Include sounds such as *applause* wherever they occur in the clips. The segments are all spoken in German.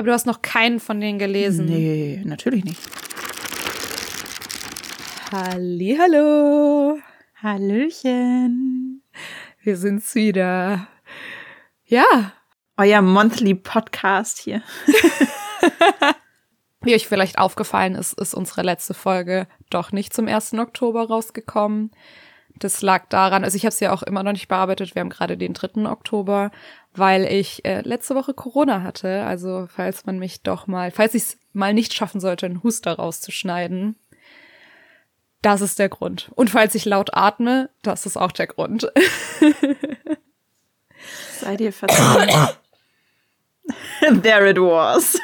Aber du hast noch keinen von denen gelesen. Nee, natürlich nicht. Hallo. Hallöchen. Wir sind's wieder. Ja. Euer Monthly Podcast hier. *laughs* Wie euch vielleicht aufgefallen ist, ist unsere letzte Folge doch nicht zum 1. Oktober rausgekommen. Das lag daran, also ich habe es ja auch immer noch nicht bearbeitet. Wir haben gerade den 3. Oktober, weil ich äh, letzte Woche Corona hatte. Also falls man mich doch mal, falls ich es mal nicht schaffen sollte, einen Huster rauszuschneiden, das ist der Grund. Und falls ich laut atme, das ist auch der Grund. Sei dir verzeiht. *laughs* There it was.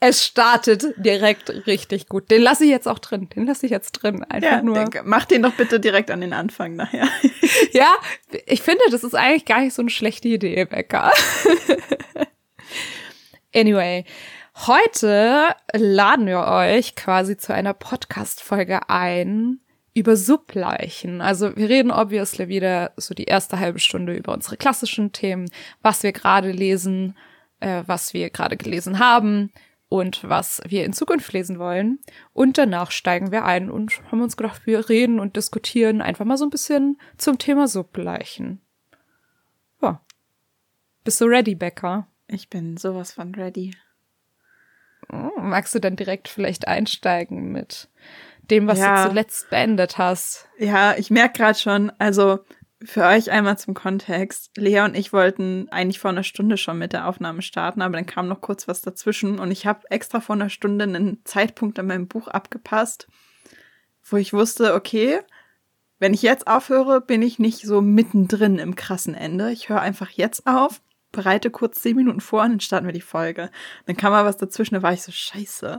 Es startet direkt richtig gut. Den lasse ich jetzt auch drin. Den lasse ich jetzt drin. Einfach ja, nur. Denke, mach den doch bitte direkt an den Anfang nachher. *laughs* ja, ich finde, das ist eigentlich gar nicht so eine schlechte Idee, Becker. *laughs* anyway. Heute laden wir euch quasi zu einer Podcast-Folge ein über Subleichen. Also wir reden obviously wieder so die erste halbe Stunde über unsere klassischen Themen, was wir gerade lesen, äh, was wir gerade gelesen haben und was wir in Zukunft lesen wollen. Und danach steigen wir ein und haben uns gedacht, wir reden und diskutieren einfach mal so ein bisschen zum Thema Subleichen. Ja. Bist du ready, Becker? Ich bin sowas von ready. Oh, magst du dann direkt vielleicht einsteigen mit dem, was ja. du zuletzt beendet hast? Ja, ich merke gerade schon, also für euch einmal zum Kontext. Lea und ich wollten eigentlich vor einer Stunde schon mit der Aufnahme starten, aber dann kam noch kurz was dazwischen und ich habe extra vor einer Stunde einen Zeitpunkt in meinem Buch abgepasst, wo ich wusste, okay, wenn ich jetzt aufhöre, bin ich nicht so mittendrin im krassen Ende. Ich höre einfach jetzt auf bereite kurz zehn Minuten vor und dann starten wir die Folge. Dann kam mal was dazwischen, da war ich so scheiße.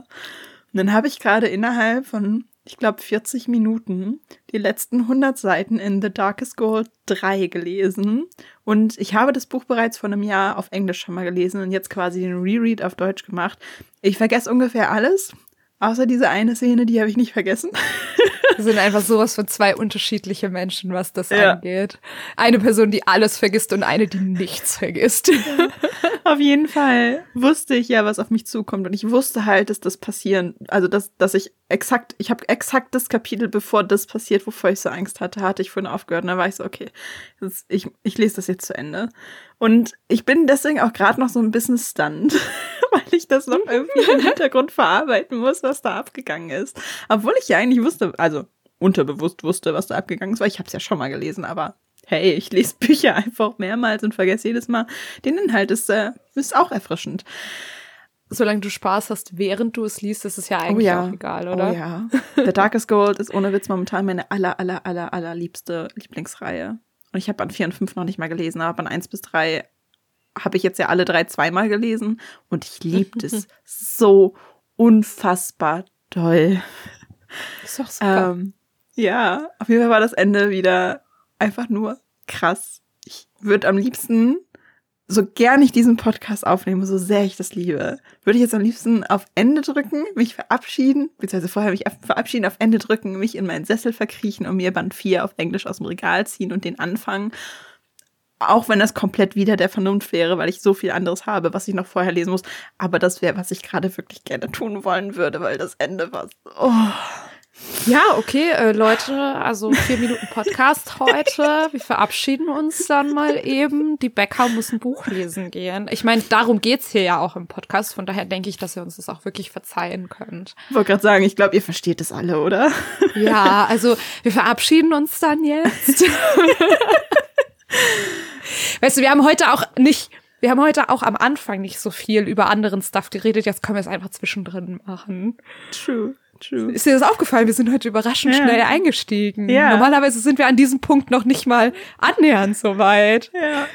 Und dann habe ich gerade innerhalb von, ich glaube, 40 Minuten die letzten 100 Seiten in The Darkest Gold 3 gelesen. Und ich habe das Buch bereits vor einem Jahr auf Englisch schon mal gelesen und jetzt quasi den Reread auf Deutsch gemacht. Ich vergesse ungefähr alles, außer diese eine Szene, die habe ich nicht vergessen. *laughs* Wir sind einfach sowas von zwei unterschiedliche Menschen, was das ja. angeht. Eine Person, die alles vergisst und eine, die nichts vergisst. *laughs* auf jeden Fall wusste ich ja, was auf mich zukommt. Und ich wusste halt, dass das passieren, also dass, dass ich exakt, ich habe exakt das Kapitel, bevor das passiert, wovor ich so Angst hatte, hatte ich vorhin aufgehört. Und dann war ich so, okay, das, ich, ich lese das jetzt zu Ende. Und ich bin deswegen auch gerade noch so ein bisschen stunned, *laughs* weil ich das noch irgendwie im Hintergrund *laughs* verarbeiten muss, was da abgegangen ist. Obwohl ich ja eigentlich wusste, also unterbewusst wusste, was da abgegangen ist, weil ich habe es ja schon mal gelesen, aber hey, ich lese Bücher *laughs* einfach mehrmals und vergesse jedes Mal den Inhalt. Das äh, ist auch erfrischend. Solange du Spaß hast, während du es liest, ist es ja eigentlich oh ja. auch egal, oder? Oh ja. *laughs* The Darkest Gold ist ohne Witz momentan meine aller, aller, aller, aller liebste Lieblingsreihe. Und ich habe an 4 und 5 noch nicht mal gelesen, aber an 1 bis 3 habe ich jetzt ja alle drei zweimal gelesen und ich liebe *laughs* es so unfassbar toll. Ist doch super. Ähm, ja, auf jeden Fall war das Ende wieder einfach nur krass. Ich würde am liebsten, so gern ich diesen Podcast aufnehme, so sehr ich das liebe, würde ich jetzt am liebsten auf Ende drücken, mich verabschieden, beziehungsweise vorher mich verabschieden, auf Ende drücken, mich in meinen Sessel verkriechen und mir Band 4 auf Englisch aus dem Regal ziehen und den anfangen. Auch wenn das komplett wieder der Vernunft wäre, weil ich so viel anderes habe, was ich noch vorher lesen muss. Aber das wäre, was ich gerade wirklich gerne tun wollen würde, weil das Ende war so. Oh. Ja, okay, äh, Leute, also vier Minuten Podcast heute. Wir verabschieden uns dann mal eben. Die Bäcker muss ein Buch lesen gehen. Ich meine, darum geht's hier ja auch im Podcast. Von daher denke ich, dass ihr uns das auch wirklich verzeihen könnt. Ich wollte gerade sagen, ich glaube, ihr versteht es alle, oder? Ja, also wir verabschieden uns dann jetzt. *laughs* weißt du, wir haben heute auch nicht wir haben heute auch am Anfang nicht so viel über anderen Stuff geredet. Jetzt können wir es einfach zwischendrin machen. True. True. Ist dir das aufgefallen? Wir sind heute überraschend ja. schnell eingestiegen. Ja. Normalerweise sind wir an diesem Punkt noch nicht mal annähernd so weit. Ja.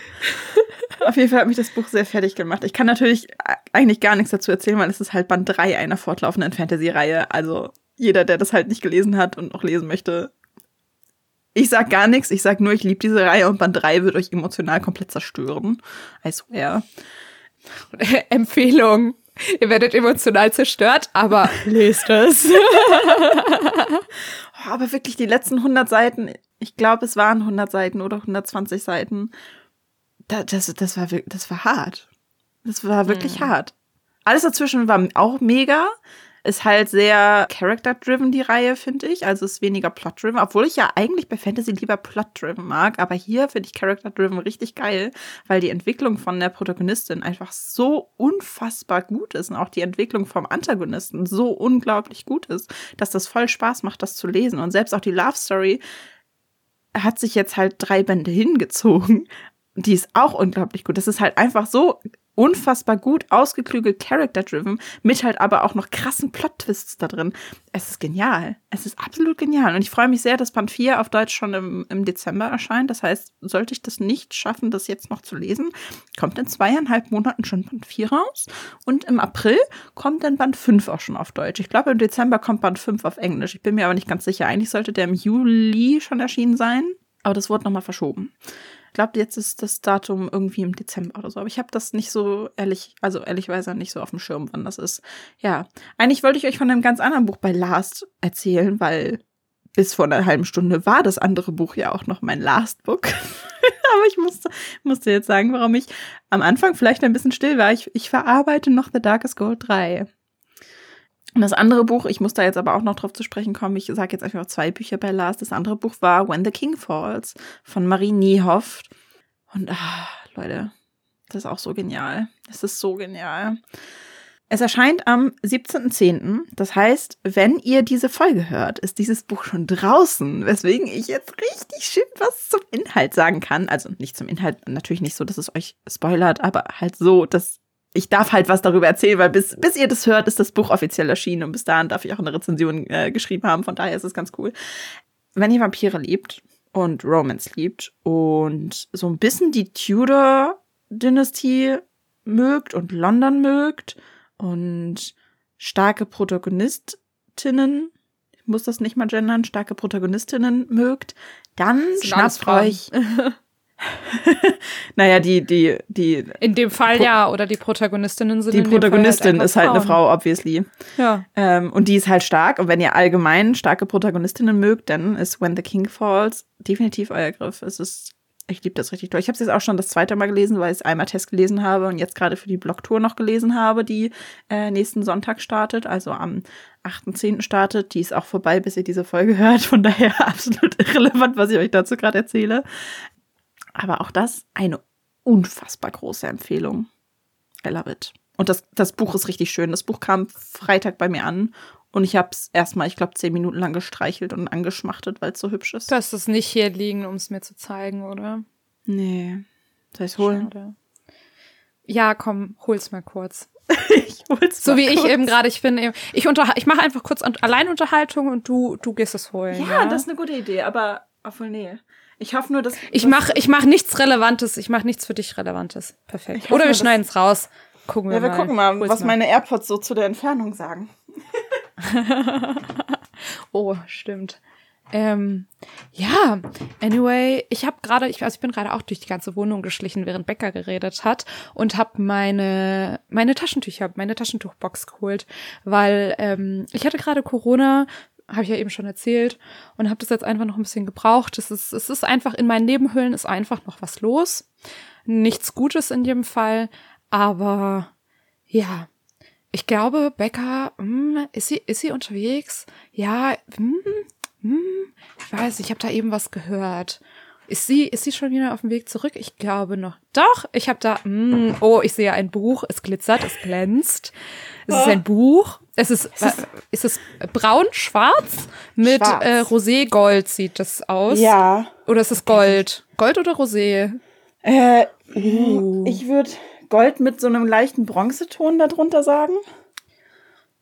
*laughs* Auf jeden Fall hat mich das Buch sehr fertig gemacht. Ich kann natürlich eigentlich gar nichts dazu erzählen, weil es ist halt Band 3 einer fortlaufenden Fantasy-Reihe. Also jeder, der das halt nicht gelesen hat und noch lesen möchte, ich sag gar nichts. Ich sag nur, ich liebe diese Reihe und Band 3 wird euch emotional komplett zerstören. I swear. *laughs* Empfehlung. *laughs* Ihr werdet emotional zerstört, aber *laughs* lest es. *laughs* oh, aber wirklich die letzten 100 Seiten, ich glaube, es waren 100 Seiten oder 120 Seiten. Das, das, das, war, das war hart. Das war wirklich mhm. hart. Alles dazwischen war auch mega. Ist halt sehr character-driven, die Reihe, finde ich. Also ist weniger plot-driven, obwohl ich ja eigentlich bei Fantasy lieber plot-driven mag. Aber hier finde ich character-driven richtig geil, weil die Entwicklung von der Protagonistin einfach so unfassbar gut ist und auch die Entwicklung vom Antagonisten so unglaublich gut ist, dass das voll Spaß macht, das zu lesen. Und selbst auch die Love Story hat sich jetzt halt drei Bände hingezogen. Die ist auch unglaublich gut. Das ist halt einfach so unfassbar gut ausgeklügelt, character-driven, mit halt aber auch noch krassen Plot-Twists da drin. Es ist genial. Es ist absolut genial. Und ich freue mich sehr, dass Band 4 auf Deutsch schon im, im Dezember erscheint. Das heißt, sollte ich das nicht schaffen, das jetzt noch zu lesen, kommt in zweieinhalb Monaten schon Band 4 raus. Und im April kommt dann Band 5 auch schon auf Deutsch. Ich glaube, im Dezember kommt Band 5 auf Englisch. Ich bin mir aber nicht ganz sicher. Eigentlich sollte der im Juli schon erschienen sein. Aber das wurde nochmal verschoben glaube, jetzt ist das Datum irgendwie im Dezember oder so. Aber ich habe das nicht so ehrlich, also ehrlichweise nicht so auf dem Schirm, wann das ist. Ja, eigentlich wollte ich euch von einem ganz anderen Buch bei Last erzählen, weil bis vor einer halben Stunde war das andere Buch ja auch noch mein Last Book. *laughs* Aber ich musste, musste jetzt sagen, warum ich am Anfang vielleicht ein bisschen still war. Ich, ich verarbeite noch The Darkest Gold 3. Und das andere Buch, ich muss da jetzt aber auch noch drauf zu sprechen kommen, ich sage jetzt einfach zwei Bücher bei Lars. Das andere Buch war When the King Falls von Marie Niehoff. Und ah, Leute, das ist auch so genial. Das ist so genial. Es erscheint am 17.10. Das heißt, wenn ihr diese Folge hört, ist dieses Buch schon draußen, weswegen ich jetzt richtig schön was zum Inhalt sagen kann. Also nicht zum Inhalt, natürlich nicht so, dass es euch spoilert, aber halt so, dass ich darf halt was darüber erzählen, weil bis, bis ihr das hört, ist das Buch offiziell erschienen und bis dahin darf ich auch eine Rezension äh, geschrieben haben. Von daher ist es ganz cool. Wenn ihr Vampire liebt und Romance liebt und so ein bisschen die Tudor-Dynastie mögt und London mögt und starke Protagonistinnen, ich muss das nicht mal gendern, starke Protagonistinnen mögt, dann schnappt euch *laughs* *laughs* naja, die, die, die. In dem Fall ja, oder die Protagonistinnen sind. Die Protagonistin halt ist halt eine Frau, obviously. Ja. Ähm, und die ist halt stark. Und wenn ihr allgemein starke Protagonistinnen mögt, dann ist When the King Falls definitiv euer Griff. Es ist, ich liebe das richtig toll. Ich habe es jetzt auch schon das zweite Mal gelesen, weil ich es einmal Test gelesen habe und jetzt gerade für die Blogtour noch gelesen habe, die äh, nächsten Sonntag startet, also am 8.10. startet. Die ist auch vorbei, bis ihr diese Folge *laughs* hört. Von daher *laughs* absolut irrelevant, was ich euch dazu gerade erzähle. Aber auch das eine unfassbar große Empfehlung. I love it. Und das, das Buch ist richtig schön. Das Buch kam Freitag bei mir an und ich habe es erstmal, ich glaube, zehn Minuten lang gestreichelt und angeschmachtet, weil es so hübsch ist. Du hast es nicht hier liegen, um es mir zu zeigen, oder? Nee. Soll ich es holen? Schade. Ja, komm, hol's mal kurz. *laughs* ich hol's so wie kurz. ich eben gerade, ich bin eben, ich ich mache einfach kurz Alleinunterhaltung und du, du gehst es holen. Ja, ja, das ist eine gute Idee, aber, obwohl, nee. Ich hoffe nur, dass. Ich mache ich mach nichts Relevantes. Ich mache nichts für dich Relevantes. Perfekt. Oder wir schneiden es raus. Gucken wir ja, mal. Ja, wir gucken mal, Hol's was mal. meine AirPods so zu der Entfernung sagen. *laughs* oh, stimmt. Ähm, ja, anyway, ich habe gerade, ich, also ich bin gerade auch durch die ganze Wohnung geschlichen, während Becker geredet hat und habe meine meine Taschentücher, meine Taschentuchbox geholt, weil ähm, ich hatte gerade Corona, habe ich ja eben schon erzählt und habe das jetzt einfach noch ein bisschen gebraucht. Es ist, es ist einfach in meinen Nebenhöhlen ist einfach noch was los. Nichts Gutes in jedem Fall, aber ja, ich glaube, Becca, hm, ist sie ist sie unterwegs? Ja, hm, hm, ich weiß, ich habe da eben was gehört. Ist sie, ist sie schon wieder auf dem Weg zurück? Ich glaube noch. Doch, ich habe da, mm, oh, ich sehe ein Buch, es glitzert, es glänzt. Es oh. ist ein Buch. Es ist, ist, es, ist es braun, schwarz mit schwarz. Äh, Rosé-Gold sieht das aus. Ja. Oder ist es Gold? Gold oder Rosé? Äh, uh. Ich würde Gold mit so einem leichten Bronzeton darunter sagen.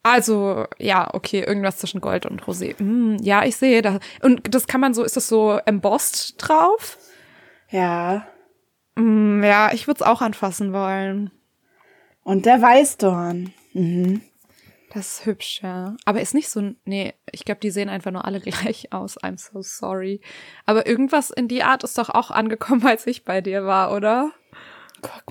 Also, ja, okay, irgendwas zwischen Gold und Rosé. Mm, ja, ich sehe das. Und das kann man so, ist das so embossed drauf? Ja. Mm, ja, ich würde es auch anfassen wollen. Und der Weißdorn. Mhm. Das ist hübsch, ja. Aber ist nicht so, nee, ich glaube, die sehen einfach nur alle *laughs* gleich aus. I'm so sorry. Aber irgendwas in die Art ist doch auch angekommen, *laughs* als ich bei dir war, oder?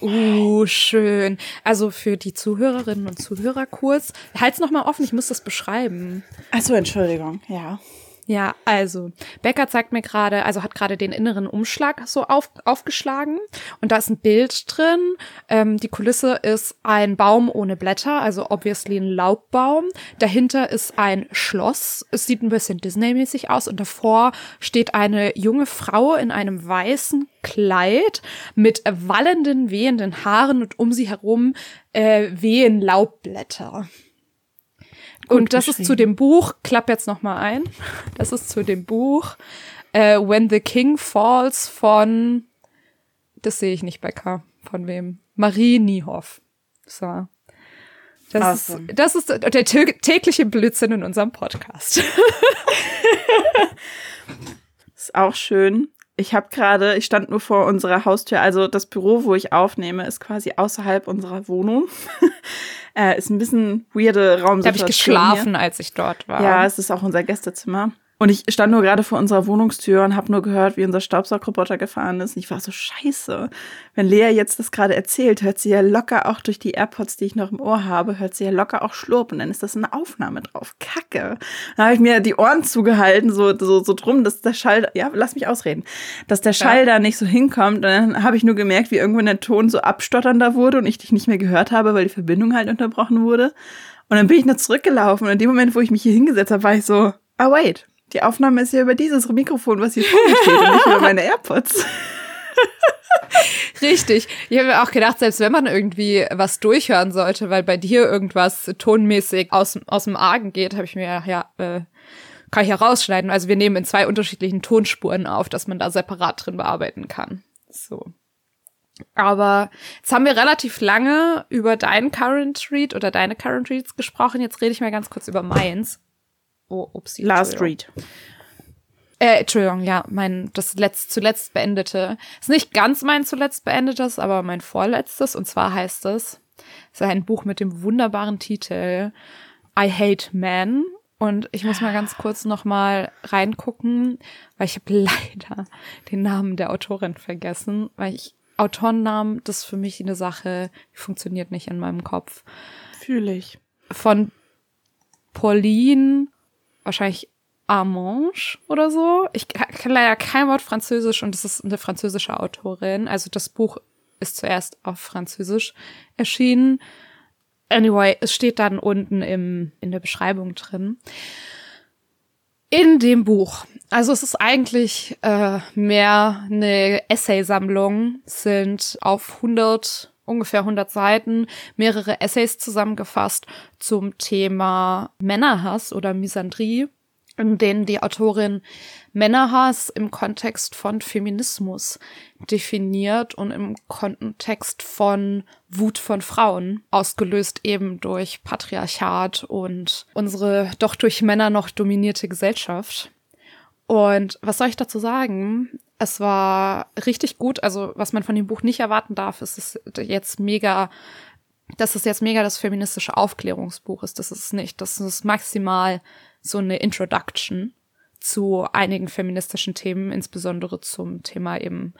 Uh, schön. Also für die Zuhörerinnen und Zuhörer kurz. Halt's noch mal offen, ich muss das beschreiben. Achso, Entschuldigung, ja. Ja, also Becker zeigt mir gerade, also hat gerade den inneren Umschlag so auf, aufgeschlagen und da ist ein Bild drin. Ähm, die Kulisse ist ein Baum ohne Blätter, also obviously ein Laubbaum. Dahinter ist ein Schloss. Es sieht ein bisschen Disney-mäßig aus und davor steht eine junge Frau in einem weißen Kleid mit wallenden, wehenden Haaren und um sie herum äh, wehen Laubblätter. Und das ist zu dem Buch, klapp jetzt noch mal ein. Das ist zu dem Buch äh, When the King Falls von, das sehe ich nicht bei K. Von wem? Marie Niehoff. So. Das, awesome. ist, das ist der tägliche Blödsinn in unserem Podcast. *laughs* ist auch schön. Ich habe gerade, ich stand nur vor unserer Haustür, also das Büro, wo ich aufnehme, ist quasi außerhalb unserer Wohnung. *laughs* äh, ist ein bisschen weirde Raumsituation. Da habe ich geschlafen, hier. als ich dort war. Ja, es ist auch unser Gästezimmer. Und ich stand nur gerade vor unserer Wohnungstür und habe nur gehört, wie unser Staubsaugroboter gefahren ist. Und ich war so scheiße. Wenn Lea jetzt das gerade erzählt, hört sie ja locker auch durch die AirPods, die ich noch im Ohr habe, hört sie ja locker auch Schlurp und dann ist das eine Aufnahme drauf. Kacke. Dann habe ich mir die Ohren zugehalten, so, so, so drum, dass der Schall, ja, lass mich ausreden, dass der Schall ja. da nicht so hinkommt. Und dann habe ich nur gemerkt, wie irgendwann der Ton so abstotternder wurde und ich dich nicht mehr gehört habe, weil die Verbindung halt unterbrochen wurde. Und dann bin ich nur zurückgelaufen und in dem Moment, wo ich mich hier hingesetzt habe, war ich so, ah, wait die Aufnahme ist ja über dieses Mikrofon, was hier vor mir steht und nicht über *laughs* meine AirPods. Richtig. Ich habe mir auch gedacht, selbst wenn man irgendwie was durchhören sollte, weil bei dir irgendwas tonmäßig aus, aus dem Argen geht, habe ich mir ja, äh, kann ich ja rausschneiden. Also wir nehmen in zwei unterschiedlichen Tonspuren auf, dass man da separat drin bearbeiten kann. So. Aber jetzt haben wir relativ lange über deinen Current Read oder deine Current Reads gesprochen. Jetzt rede ich mal ganz kurz über meins. Oh, upsie. Last Read. Äh, Entschuldigung, ja, mein das letzt, zuletzt beendete. Ist nicht ganz mein zuletzt beendetes, aber mein vorletztes. Und zwar heißt es, es ist ein Buch mit dem wunderbaren Titel I Hate Men. Und ich muss mal ganz kurz noch mal reingucken, weil ich habe *laughs* leider den Namen der Autorin vergessen, weil ich Autorennamen, das ist für mich eine Sache, die funktioniert nicht in meinem Kopf. Fühle ich. Von Pauline wahrscheinlich Armange oder so. Ich kann leider kein Wort Französisch und es ist eine französische Autorin. Also das Buch ist zuerst auf Französisch erschienen. Anyway, es steht dann unten im, in der Beschreibung drin. In dem Buch, also es ist eigentlich äh, mehr eine Essaysammlung, sind auf 100 ungefähr 100 Seiten, mehrere Essays zusammengefasst zum Thema Männerhass oder Misandrie, in denen die Autorin Männerhass im Kontext von Feminismus definiert und im Kontext von Wut von Frauen, ausgelöst eben durch Patriarchat und unsere doch durch Männer noch dominierte Gesellschaft. Und was soll ich dazu sagen? Es war richtig gut. Also, was man von dem Buch nicht erwarten darf, ist es jetzt mega, dass es jetzt mega das feministische Aufklärungsbuch ist. Das ist es nicht. Das ist maximal so eine Introduction zu einigen feministischen Themen, insbesondere zum Thema eben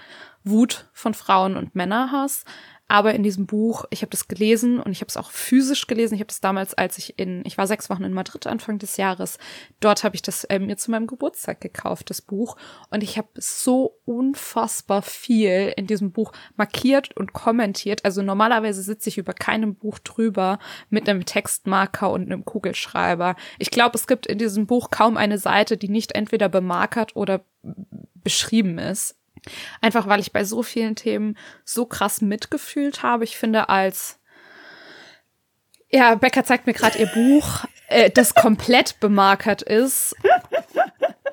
Wut von Frauen und Männerhass. Aber in diesem Buch, ich habe das gelesen und ich habe es auch physisch gelesen. Ich habe das damals, als ich in, ich war sechs Wochen in Madrid Anfang des Jahres. Dort habe ich das äh, mir zu meinem Geburtstag gekauft, das Buch. Und ich habe so unfassbar viel in diesem Buch markiert und kommentiert. Also normalerweise sitze ich über keinem Buch drüber mit einem Textmarker und einem Kugelschreiber. Ich glaube, es gibt in diesem Buch kaum eine Seite, die nicht entweder bemarkert oder beschrieben ist. Einfach weil ich bei so vielen Themen so krass mitgefühlt habe. Ich finde, als ja, Becker zeigt mir gerade ihr Buch, äh, das komplett bemarkert ist.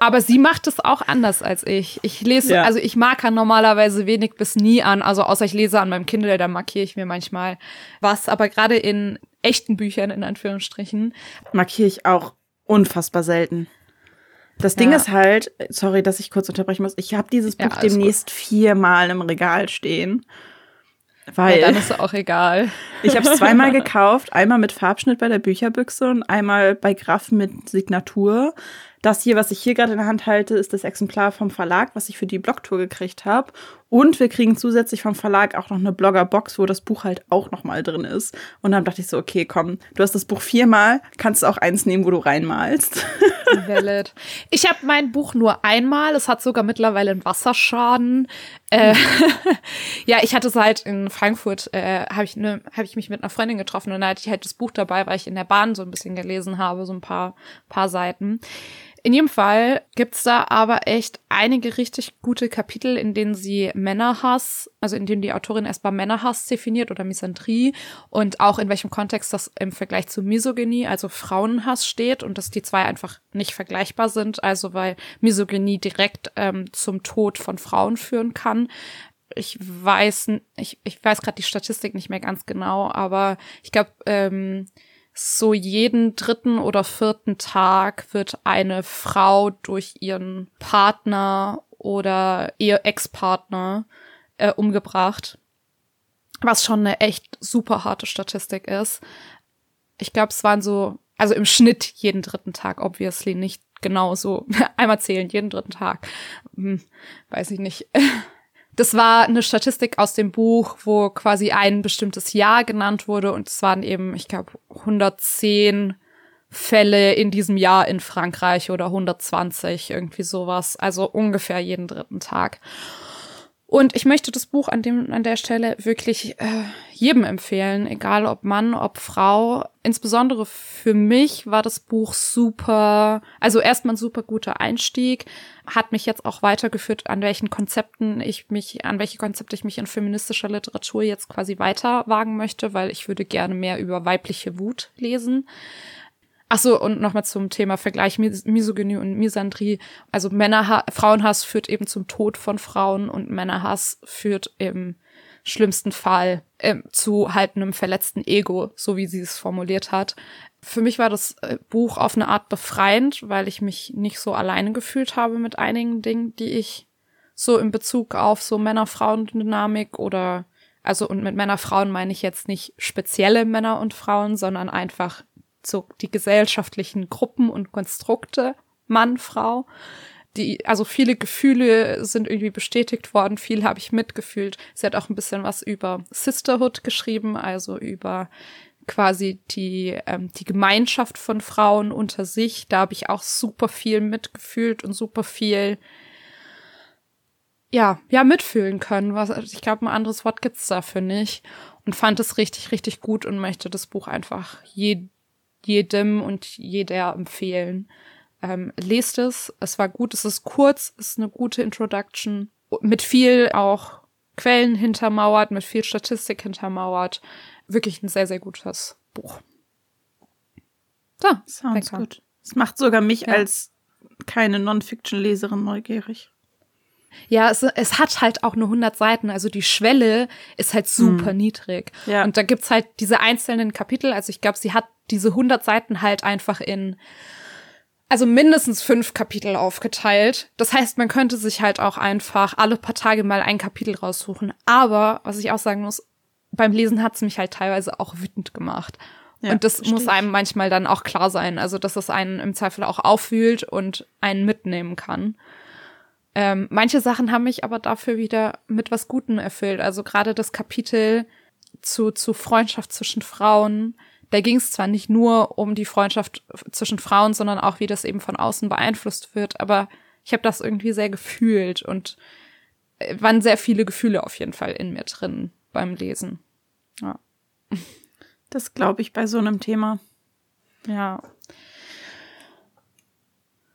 Aber sie macht es auch anders als ich. Ich lese, ja. also ich marker normalerweise wenig bis nie an, also außer ich lese an meinem Kindle, da markiere ich mir manchmal was. Aber gerade in echten Büchern, in Anführungsstrichen. Markiere ich auch unfassbar selten. Das Ding ja. ist halt, sorry, dass ich kurz unterbrechen muss, ich habe dieses Buch ja, demnächst viermal im Regal stehen. Weil ja, dann ist es auch egal. *laughs* Ich habe es zweimal *laughs* gekauft, einmal mit Farbschnitt bei der Bücherbüchse und einmal bei Graf mit Signatur. Das hier, was ich hier gerade in der Hand halte, ist das Exemplar vom Verlag, was ich für die Blogtour gekriegt habe. Und wir kriegen zusätzlich vom Verlag auch noch eine Bloggerbox, wo das Buch halt auch noch mal drin ist. Und dann dachte ich so, okay, komm, du hast das Buch viermal, kannst du auch eins nehmen, wo du reinmalst. *laughs* Valid. Ich habe mein Buch nur einmal. Es hat sogar mittlerweile einen Wasserschaden. Äh, *laughs* ja, ich hatte es halt in Frankfurt, äh, habe ich, ne, hab ich mich mit einer Freundin getroffen und da hatte ich halt das Buch dabei, weil ich in der Bahn so ein bisschen gelesen habe, so ein paar, paar Seiten. In jedem Fall gibt's da aber echt einige richtig gute Kapitel, in denen sie Männerhass, also in denen die Autorin erstmal Männerhass definiert oder Misandrie und auch in welchem Kontext das im Vergleich zu Misogynie, also Frauenhass steht und dass die zwei einfach nicht vergleichbar sind, also weil Misogynie direkt ähm, zum Tod von Frauen führen kann. Ich weiß, ich, ich weiß gerade die Statistik nicht mehr ganz genau, aber ich glaube, ähm, so jeden dritten oder vierten Tag wird eine Frau durch ihren Partner oder ihr Ex-Partner äh, umgebracht. Was schon eine echt super harte Statistik ist. Ich glaube, es waren so, also im Schnitt jeden dritten Tag, obviously nicht genau so. *laughs* Einmal zählen, jeden dritten Tag. Hm, weiß ich nicht. *laughs* Das war eine Statistik aus dem Buch, wo quasi ein bestimmtes Jahr genannt wurde und es waren eben, ich glaube, 110 Fälle in diesem Jahr in Frankreich oder 120, irgendwie sowas. Also ungefähr jeden dritten Tag. Und ich möchte das Buch an dem an der Stelle wirklich äh, jedem empfehlen, egal ob Mann, ob Frau. Insbesondere für mich war das Buch super, also erstmal ein super guter Einstieg, hat mich jetzt auch weitergeführt, an welchen Konzepten ich mich, an welche Konzepte ich mich in feministischer Literatur jetzt quasi weiter wagen möchte, weil ich würde gerne mehr über weibliche Wut lesen. Ach so, und nochmal zum Thema Vergleich Mis Misogynie und Misandrie. Also Männerhass, Frauenhass führt eben zum Tod von Frauen und Männerhass führt im schlimmsten Fall äh, zu halt einem verletzten Ego, so wie sie es formuliert hat. Für mich war das äh, Buch auf eine Art befreiend, weil ich mich nicht so alleine gefühlt habe mit einigen Dingen, die ich so in Bezug auf so Männer-Frauen-Dynamik oder also und mit Männer-Frauen meine ich jetzt nicht spezielle Männer und Frauen, sondern einfach so die gesellschaftlichen Gruppen und Konstrukte, Mann, Frau. Die, also viele Gefühle sind irgendwie bestätigt worden, viel habe ich mitgefühlt. Sie hat auch ein bisschen was über Sisterhood geschrieben, also über quasi die, ähm, die Gemeinschaft von Frauen unter sich. Da habe ich auch super viel mitgefühlt und super viel ja, ja, mitfühlen können. Was, ich glaube, ein anderes Wort gibt's dafür nicht. Und fand es richtig, richtig gut und möchte das Buch einfach je, jedem und jeder empfehlen. Ähm, lest es. Es war gut, es ist kurz, es ist eine gute Introduction. Mit viel auch Quellen hintermauert, mit viel Statistik hintermauert. Wirklich ein sehr, sehr gutes Buch. So, Sounds gut. Es macht sogar mich ja. als keine Non-Fiction-Leserin neugierig. Ja, es, es hat halt auch nur 100 Seiten, also die Schwelle ist halt super hm. niedrig. Ja. Und da gibt's halt diese einzelnen Kapitel, also ich glaube, sie hat diese 100 Seiten halt einfach in also mindestens fünf Kapitel aufgeteilt. Das heißt, man könnte sich halt auch einfach alle paar Tage mal ein Kapitel raussuchen. Aber, was ich auch sagen muss, beim Lesen hat's mich halt teilweise auch wütend gemacht. Ja, und das verstehe. muss einem manchmal dann auch klar sein. Also, dass es einen im Zweifel auch auffühlt und einen mitnehmen kann. Ähm, manche Sachen haben mich aber dafür wieder mit was Gutem erfüllt. Also gerade das Kapitel zu, zu Freundschaft zwischen Frauen, da ging es zwar nicht nur um die Freundschaft zwischen Frauen, sondern auch, wie das eben von außen beeinflusst wird, aber ich habe das irgendwie sehr gefühlt und äh, waren sehr viele Gefühle auf jeden Fall in mir drin beim Lesen. Ja. Das glaube ich bei so einem Thema. Ja.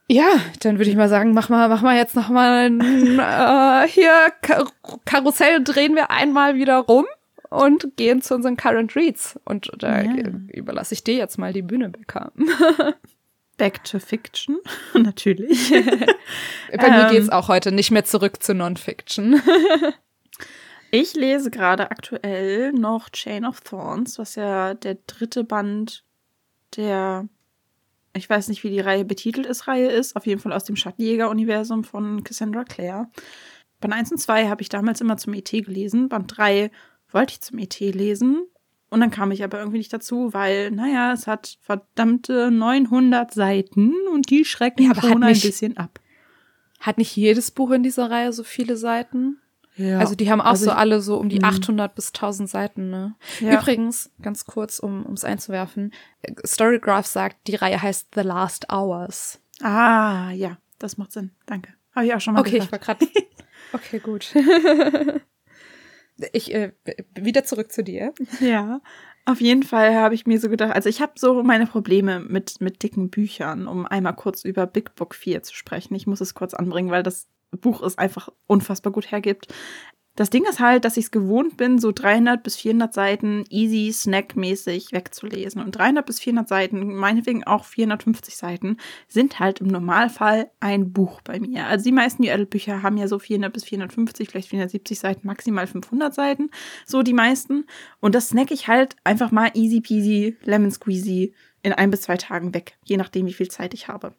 Ja, dann würde ich mal sagen, mach mal, mach mal jetzt noch mal ein, äh, hier Kar Karussell drehen wir einmal wieder rum und gehen zu unseren Current Reads. Und da ja. überlasse ich dir jetzt mal die Bühne, Becker. *laughs* Back to Fiction, *laughs* natürlich. *laughs* Bei mir geht's ähm. auch heute nicht mehr zurück zu Non-Fiction. ich lese gerade aktuell noch Chain of Thorns, was ja der dritte Band der, ich weiß nicht, wie die Reihe betitelt ist, Reihe ist. Auf jeden Fall aus dem Schattenjäger-Universum von Cassandra Clare. Band 1 und 2 habe ich damals immer zum ET gelesen. Band 3 wollte ich zum ET lesen. Und dann kam ich aber irgendwie nicht dazu, weil, naja, es hat verdammte 900 Seiten und die schrecken ja, schon ein bisschen ab. Hat nicht jedes Buch in dieser Reihe so viele Seiten? Ja. Also die haben auch also so alle so um die 800 mhm. bis 1000 Seiten, ne? Ja. Übrigens, ganz kurz, um es einzuwerfen, Storygraph sagt, die Reihe heißt The Last Hours. Ah, ja, das macht Sinn. Danke. Habe ich auch schon mal Okay, gehört. ich war gerade. *laughs* Okay, gut. *laughs* ich äh, wieder zurück zu dir. Ja, auf jeden Fall habe ich mir so gedacht, also ich habe so meine Probleme mit, mit dicken Büchern, um einmal kurz über Big Book 4 zu sprechen. Ich muss es kurz anbringen, weil das Buch es einfach unfassbar gut hergibt. Das Ding ist halt, dass ich es gewohnt bin, so 300 bis 400 Seiten easy snackmäßig wegzulesen. Und 300 bis 400 Seiten, meinetwegen auch 450 Seiten, sind halt im Normalfall ein Buch bei mir. Also die meisten New-Adult-Bücher haben ja so 400 bis 450, vielleicht 470 Seiten, maximal 500 Seiten. So die meisten. Und das snack ich halt einfach mal easy peasy, lemon squeezy in ein bis zwei Tagen weg, je nachdem, wie viel Zeit ich habe.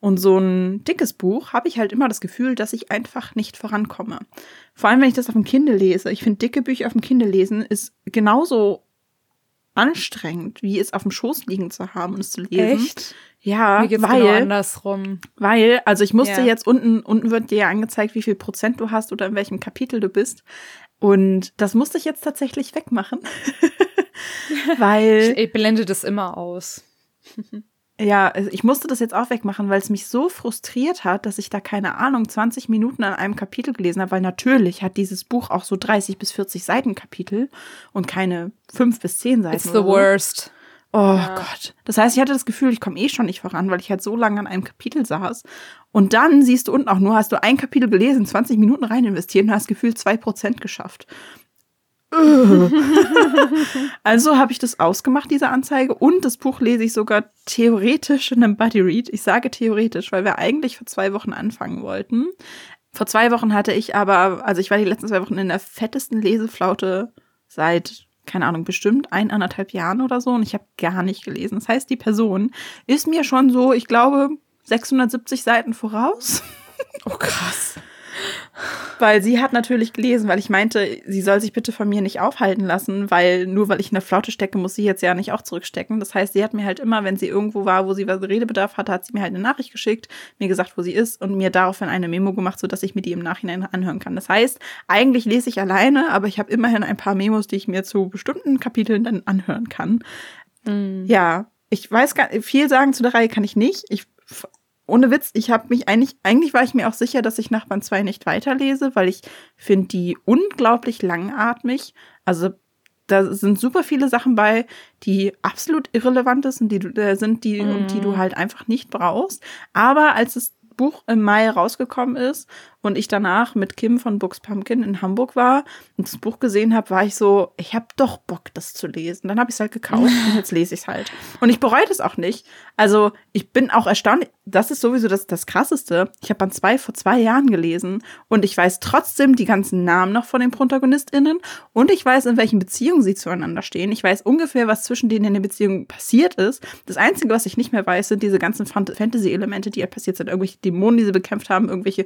Und so ein dickes Buch habe ich halt immer das Gefühl, dass ich einfach nicht vorankomme. Vor allem, wenn ich das auf dem Kindle lese. Ich finde, dicke Bücher auf dem Kindle lesen ist genauso anstrengend, wie es auf dem Schoß liegen zu haben und es zu lesen. Echt? Ja, Mir geht's weil, genau andersrum. weil, also ich musste Ja. jetzt unten, unten wird dir ja angezeigt, wie viel Prozent du hast oder in welchem Kapitel du bist. Und das musste ich jetzt tatsächlich wegmachen. *laughs* *laughs* weil. Ich blende das immer aus. *laughs* Ja, also ich musste das jetzt auch wegmachen, weil es mich so frustriert hat, dass ich da keine Ahnung 20 Minuten an einem Kapitel gelesen habe, weil natürlich hat dieses Buch auch so 30 bis 40 Seiten Kapitel und keine 5 bis 10 Seiten. It's the so. worst. Oh Gott. Das heißt, ich hatte das Gefühl, ich komme eh schon nicht voran, weil ich halt so lange an einem Kapitel saß. Und dann siehst du unten auch nur, hast du ein Kapitel gelesen, 20 Minuten rein investiert und hast gefühlt 2% geschafft. *laughs* Also habe ich das ausgemacht, diese Anzeige. Und das Buch lese ich sogar theoretisch in einem Buddy Read. Ich sage theoretisch, weil wir eigentlich vor zwei Wochen anfangen wollten. Vor zwei Wochen hatte ich aber, also ich war die letzten zwei Wochen in der fettesten Leseflaute seit, keine Ahnung, bestimmt ein, anderthalb Jahren oder so und ich habe gar nicht gelesen. Das heißt, die Person ist mir schon so, ich glaube, 670 Seiten voraus. Oh, krass. Weil sie hat natürlich gelesen, weil ich meinte, sie soll sich bitte von mir nicht aufhalten lassen, weil nur weil ich in der Flaute stecke, muss sie jetzt ja nicht auch zurückstecken. Das heißt, sie hat mir halt immer, wenn sie irgendwo war, wo sie was Redebedarf hatte, hat sie mir halt eine Nachricht geschickt, mir gesagt, wo sie ist und mir daraufhin eine Memo gemacht, sodass ich mir die im Nachhinein anhören kann. Das heißt, eigentlich lese ich alleine, aber ich habe immerhin ein paar Memos, die ich mir zu bestimmten Kapiteln dann anhören kann. Ja, ich weiß gar viel sagen zu der Reihe kann ich nicht. Ich ohne Witz, ich habe mich eigentlich eigentlich war ich mir auch sicher, dass ich nach Band 2 nicht weiterlese, weil ich finde die unglaublich langatmig. Also da sind super viele Sachen bei, die absolut irrelevant sind, die du, äh, sind, die und die du halt einfach nicht brauchst. Aber als das Buch im Mai rausgekommen ist und ich danach mit Kim von Books Pumpkin in Hamburg war und das Buch gesehen habe, war ich so, ich habe doch Bock, das zu lesen. Dann habe ich es halt gekauft und jetzt lese ich es halt. Und ich bereue das auch nicht. Also ich bin auch erstaunt, das ist sowieso das, das Krasseste. Ich habe Band 2 vor zwei Jahren gelesen und ich weiß trotzdem die ganzen Namen noch von den ProtagonistInnen und ich weiß, in welchen Beziehungen sie zueinander stehen. Ich weiß ungefähr, was zwischen denen in der Beziehung passiert ist. Das Einzige, was ich nicht mehr weiß, sind diese ganzen Fant- Fantasy-Elemente, die ja passiert sind. Irgendwelche Dämonen, die sie bekämpft haben, irgendwelche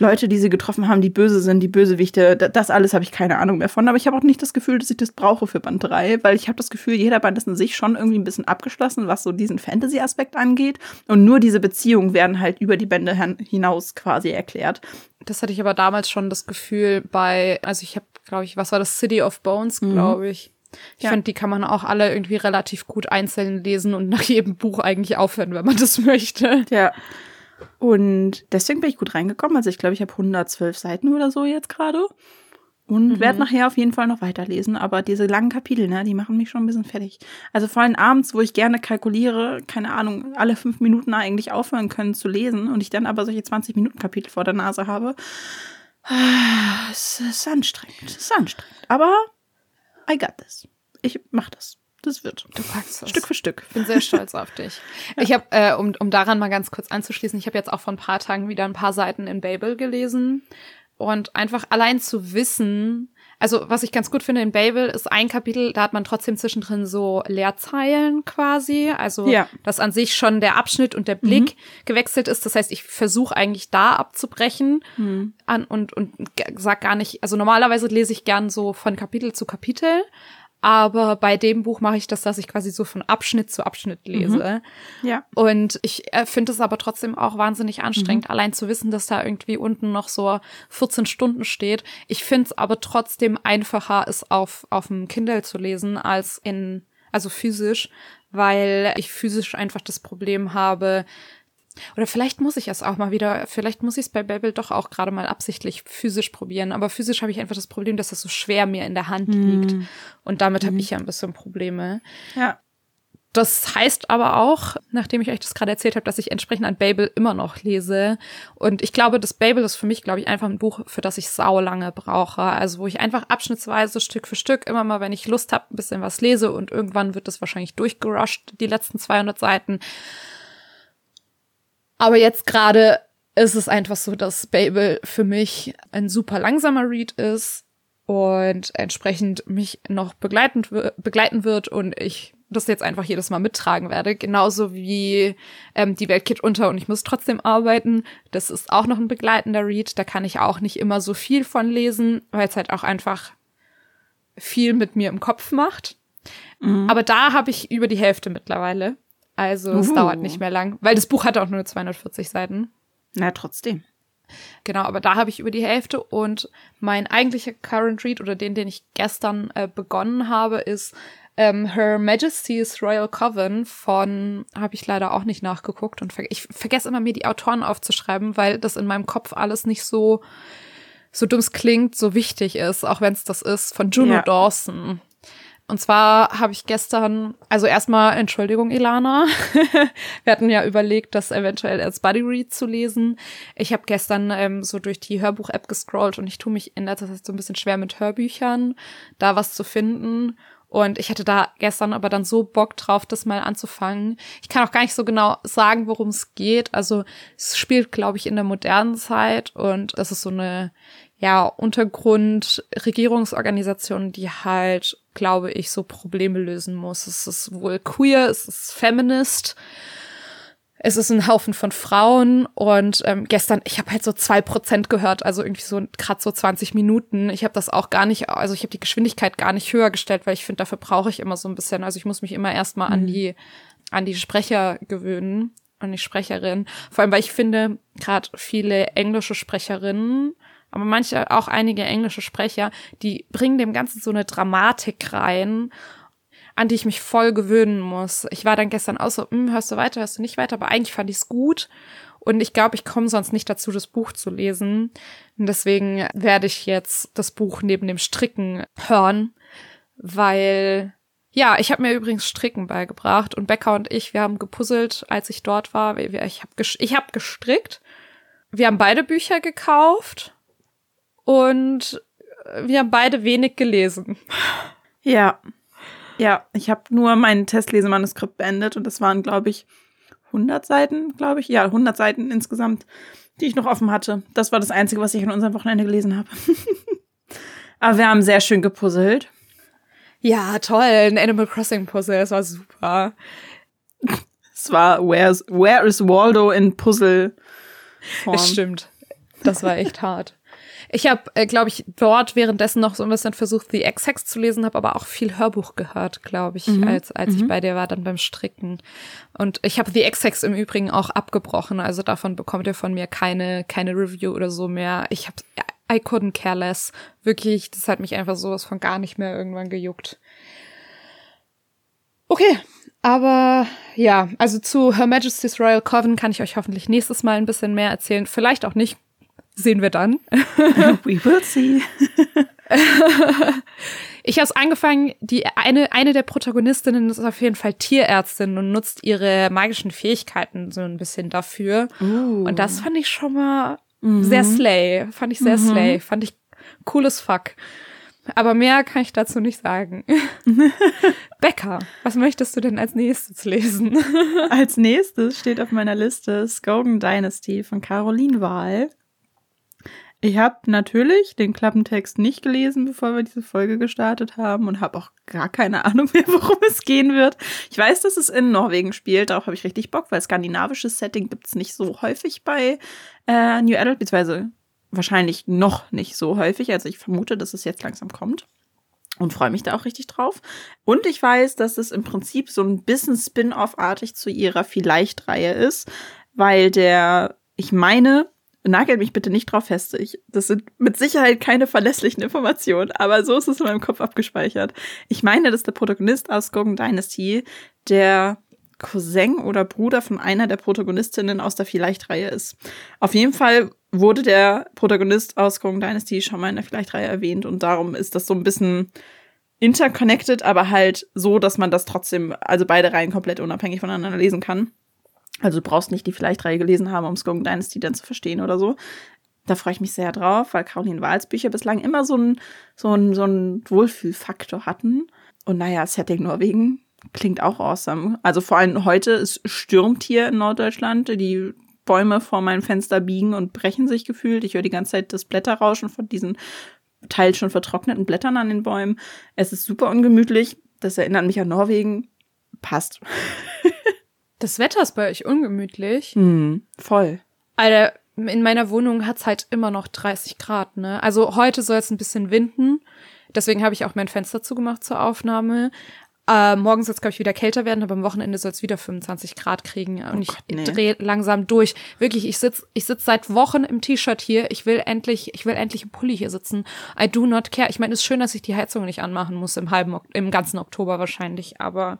Leute, die sie getroffen haben, die böse sind, die Bösewichte, da- das alles habe ich keine Ahnung mehr von. Aber ich habe auch nicht das Gefühl, dass ich das brauche für Band 3, weil ich habe das Gefühl, jeder Band ist in sich schon irgendwie ein bisschen abgeschlossen, was so diesen Fantasy-Aspekt angeht. Und nur diese Beziehungen werden halt über die Bände hin- hinaus quasi erklärt. Das hatte ich aber damals schon das Gefühl bei, also ich habe, glaube ich, was war das? City of Bones, glaube ich. Ich Ja. finde, die kann man auch alle irgendwie relativ gut einzeln lesen und nach jedem Buch eigentlich aufhören, wenn man das *laughs* möchte. Ja. Und deswegen bin ich gut reingekommen. Also ich glaube, ich habe 112 Seiten oder so jetzt gerade. Und werde nachher auf jeden Fall noch weiterlesen. Aber diese langen Kapitel, ne, die machen mich schon ein bisschen fertig. Also vor allem abends, wo ich gerne kalkuliere, keine Ahnung, alle fünf Minuten eigentlich aufhören können zu lesen und ich dann aber solche 20 Minuten Kapitel vor der Nase habe. Ah, Es ist anstrengend. Es ist anstrengend. Aber I got this. Ich mach das. Das wird. Du packst das. Stück für Stück. Ich bin sehr stolz auf dich. Ich habe, äh, um, um daran mal ganz kurz anzuschließen, ich habe jetzt auch vor ein paar Tagen wieder ein paar Seiten in Babel gelesen. Und einfach allein zu wissen, also was ich ganz gut finde in Babel ist ein Kapitel, da hat man trotzdem zwischendrin so Leerzeilen quasi. Also Ja. dass an sich schon der Abschnitt und der Blick gewechselt ist. Das heißt, ich versuche eigentlich da abzubrechen an und, und sag gar nicht, also normalerweise lese ich gern so von Kapitel zu Kapitel. Aber bei dem Buch mache ich das, dass ich quasi so von Abschnitt zu Abschnitt lese. Ja. Und ich äh, finde es aber trotzdem auch wahnsinnig anstrengend, allein zu wissen, dass da irgendwie unten noch so 14 Stunden steht. Ich finde es aber trotzdem einfacher, es auf, auf dem Kindle zu lesen, als in, also physisch, weil ich physisch einfach das Problem habe, Oder vielleicht muss ich es auch mal wieder, vielleicht muss ich es bei Babel doch auch gerade mal absichtlich physisch probieren. Aber physisch habe ich einfach das Problem, dass das so schwer mir in der Hand liegt. Mm. Und damit mm. habe ich ja ein bisschen Probleme. Ja. Das heißt aber auch, nachdem ich euch das gerade erzählt habe, dass ich entsprechend an Babel immer noch lese. Und ich glaube, das Babel ist für mich, glaube ich, einfach ein Buch, für das ich sau lange brauche. Also wo ich einfach abschnittsweise, Stück für Stück, immer mal, wenn ich Lust habe, ein bisschen was lese und irgendwann wird das wahrscheinlich durchgerusht, die letzten 200 Seiten. Aber jetzt gerade ist es einfach so, dass Babel für mich ein super langsamer Read ist und entsprechend mich noch begleiten, begleiten wird und ich das jetzt einfach jedes Mal mittragen werde. Genauso wie ähm, die Welt geht unter und ich muss trotzdem arbeiten. Das ist auch noch ein begleitender Read. Da kann ich auch nicht immer so viel von lesen, weil es halt auch einfach viel mit mir im Kopf macht. Mhm. Aber da habe ich über die Hälfte mittlerweile. Also es uh. dauert nicht mehr lang, weil das Buch hat auch nur 240 Seiten. Na, trotzdem. Genau, aber da habe ich über die Hälfte und mein eigentlicher Current Read oder den, den ich gestern äh, begonnen habe, ist ähm, Her Majesty's Royal Coven von, habe ich leider auch nicht nachgeguckt und ver ich vergesse immer mir die Autoren aufzuschreiben, weil das in meinem Kopf alles nicht so, so dumm klingt, so wichtig ist, auch wenn es das ist, von Juno ja. Dawson. Und zwar habe ich gestern, also erstmal, Entschuldigung, Ilana. *laughs* Wir hatten ja überlegt, das eventuell als Buddy Read zu lesen. Ich habe gestern ähm, so durch die Hörbuch-App gescrollt und ich tue mich in letzter Zeit so ein bisschen schwer mit Hörbüchern, da was zu finden. Und ich hatte da gestern aber dann so Bock drauf, das mal anzufangen. Ich kann auch gar nicht so genau sagen, worum es geht. Also es spielt, glaube ich, in der modernen Zeit und es ist so eine ja Untergrund-Regierungsorganisation, die halt, glaube ich, so Probleme lösen muss. Es ist wohl queer, es ist feminist es ist ein Haufen von Frauen und ähm, gestern, ich habe halt so zwei Prozent gehört, also irgendwie so gerade so 20 Minuten. Ich habe das auch gar nicht, also ich habe die Geschwindigkeit gar nicht höher gestellt, weil ich finde, dafür brauche ich immer so ein bisschen, also ich muss mich immer erstmal mhm. an die an die Sprecher gewöhnen, an die Sprecherin. Vor allem, weil ich finde, gerade viele englische Sprecherinnen, aber manche auch einige englische Sprecher, die bringen dem Ganzen so eine Dramatik rein an die ich mich voll gewöhnen muss. Ich war dann gestern auch so, hm, hörst du weiter, hörst du nicht weiter, aber eigentlich fand ich es gut. Und ich glaube, ich komme sonst nicht dazu, das Buch zu lesen. Und deswegen werde ich jetzt das Buch neben dem Stricken hören, weil ja, ich habe mir übrigens Stricken beigebracht und Becca und ich, wir haben gepuzzelt, als ich dort war. Ich habe ich hab gestrickt. Wir haben beide Bücher gekauft und wir haben beide wenig gelesen. Ja, ja, ich habe nur mein Testlesemanuskript beendet und das waren, glaube ich, 100 Seiten, glaube ich. Ja, 100 Seiten insgesamt, die ich noch offen hatte. Das war das Einzige, was ich an unserem Wochenende gelesen habe. *laughs* Aber wir haben sehr schön gepuzzelt. Ja, toll. Ein Animal Crossing Puzzle, das war super. Es war Where's, Where is Waldo in Puzzle? -Form. Es stimmt. Das war echt hart. Ich habe, äh, glaube ich, dort währenddessen noch so ein bisschen versucht, The X-Hex zu lesen, habe aber auch viel Hörbuch gehört, glaube ich, mhm. als, als mhm. ich bei dir war, dann beim Stricken. Und ich habe The X-Hex im Übrigen auch abgebrochen, also davon bekommt ihr von mir keine, keine Review oder so mehr. Ich habe I couldn't care less. Wirklich, das hat mich einfach sowas von gar nicht mehr irgendwann gejuckt. Okay, aber ja, also zu Her Majesty's Royal Coven kann ich euch hoffentlich nächstes Mal ein bisschen mehr erzählen. Vielleicht auch nicht sehen wir dann. *laughs* We will see. *laughs* ich habe es angefangen, die eine, eine der Protagonistinnen ist auf jeden Fall Tierärztin und nutzt ihre magischen Fähigkeiten so ein bisschen dafür. Uh. Und das fand ich schon mal mhm. sehr slay. Fand ich sehr mhm. slay. Fand ich cooles Fuck. Aber mehr kann ich dazu nicht sagen. *laughs* Becker, was möchtest du denn als nächstes lesen? als nächstes steht auf meiner Liste Skogan Dynasty von Caroline Wahl. Ich habe natürlich den Klappentext nicht gelesen, bevor wir diese Folge gestartet haben und habe auch gar keine *laughs* Ahnung mehr, worum es gehen wird. Ich weiß, dass es in Norwegen spielt, darauf habe ich richtig Bock, weil skandinavisches Setting gibt es nicht so häufig bei äh, New Adult, beziehungsweise wahrscheinlich noch nicht so häufig. Also ich vermute, dass es jetzt langsam kommt und freue mich da auch richtig drauf. Und ich weiß, dass es im Prinzip so ein bisschen Spin-off-artig zu ihrer Vielleicht-Reihe ist, weil der, ich meine, nagelt mich bitte nicht drauf fest. Ich, das sind mit Sicherheit keine verlässlichen Informationen, aber so ist es in meinem Kopf abgespeichert. Ich meine, dass der Protagonist aus Gogan Dynasty der Cousin oder Bruder von einer der Protagonistinnen aus der Vielleicht-Reihe ist. Auf jeden Fall wurde der Protagonist aus Kong Dynasty schon mal in der Vielleicht-Reihe erwähnt und darum ist das so ein bisschen interconnected, aber halt so, dass man das trotzdem, also beide Reihen komplett unabhängig voneinander lesen kann. Also du brauchst nicht die Vielleicht-Reihe gelesen haben, um Skunk Dynasty dann zu verstehen oder so. Da freue ich mich sehr drauf, weil Caroline Wahls Bücher bislang immer so einen so ein, so ein Wohlfühlfaktor hatten. Und naja, Setting Norwegen klingt auch awesome. Also vor allem heute, es stürmt hier in Norddeutschland. Die Bäume vor meinem Fenster biegen und brechen sich gefühlt. Ich höre die ganze Zeit das Blätterrauschen von diesen teils schon vertrockneten Blättern an den Bäumen. Es ist super ungemütlich. Das erinnert mich an Norwegen. Passt. *laughs* das Wetter ist bei euch ungemütlich. Hm, voll. Alter, in meiner Wohnung hat's halt immer noch 30 Grad, ne? Also heute soll es ein bisschen winden. Deswegen habe ich auch mein Fenster zugemacht zur Aufnahme. Äh, morgen soll es, glaube ich, wieder kälter werden, aber am Wochenende soll es wieder 25 Grad kriegen. Und oh Gott, ich nee. drehe langsam durch. Wirklich, ich sitz, ich sitz seit Wochen im T-Shirt hier. Ich will endlich, ich will endlich im Pulli hier sitzen. I do not care. Ich meine, es ist schön, dass ich die Heizung nicht anmachen muss im halben, im ganzen Oktober wahrscheinlich, aber.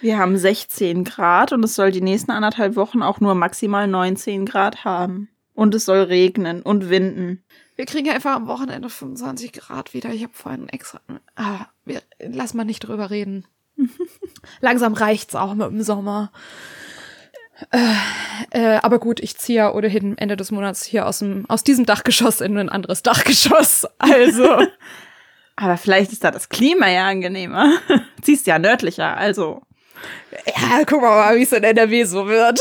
Wir haben 16 Grad und es soll die nächsten anderthalb Wochen auch nur maximal 19 Grad haben. Und es soll regnen und winden. Wir kriegen einfach am Wochenende 25 Grad wieder. Ich habe vorhin extra. Ah, wir, lass mal nicht drüber reden. *laughs* Langsam reicht's auch mit dem Sommer. Äh, äh, aber gut, ich ziehe ja ohnehin Ende des Monats hier aus, dem, aus diesem Dachgeschoss in ein anderes Dachgeschoss. *laughs* Also. aber vielleicht ist da das Klima ja angenehmer. *laughs* Ziehst ja nördlicher, also. Ja, guck mal, wie es in NRW so wird.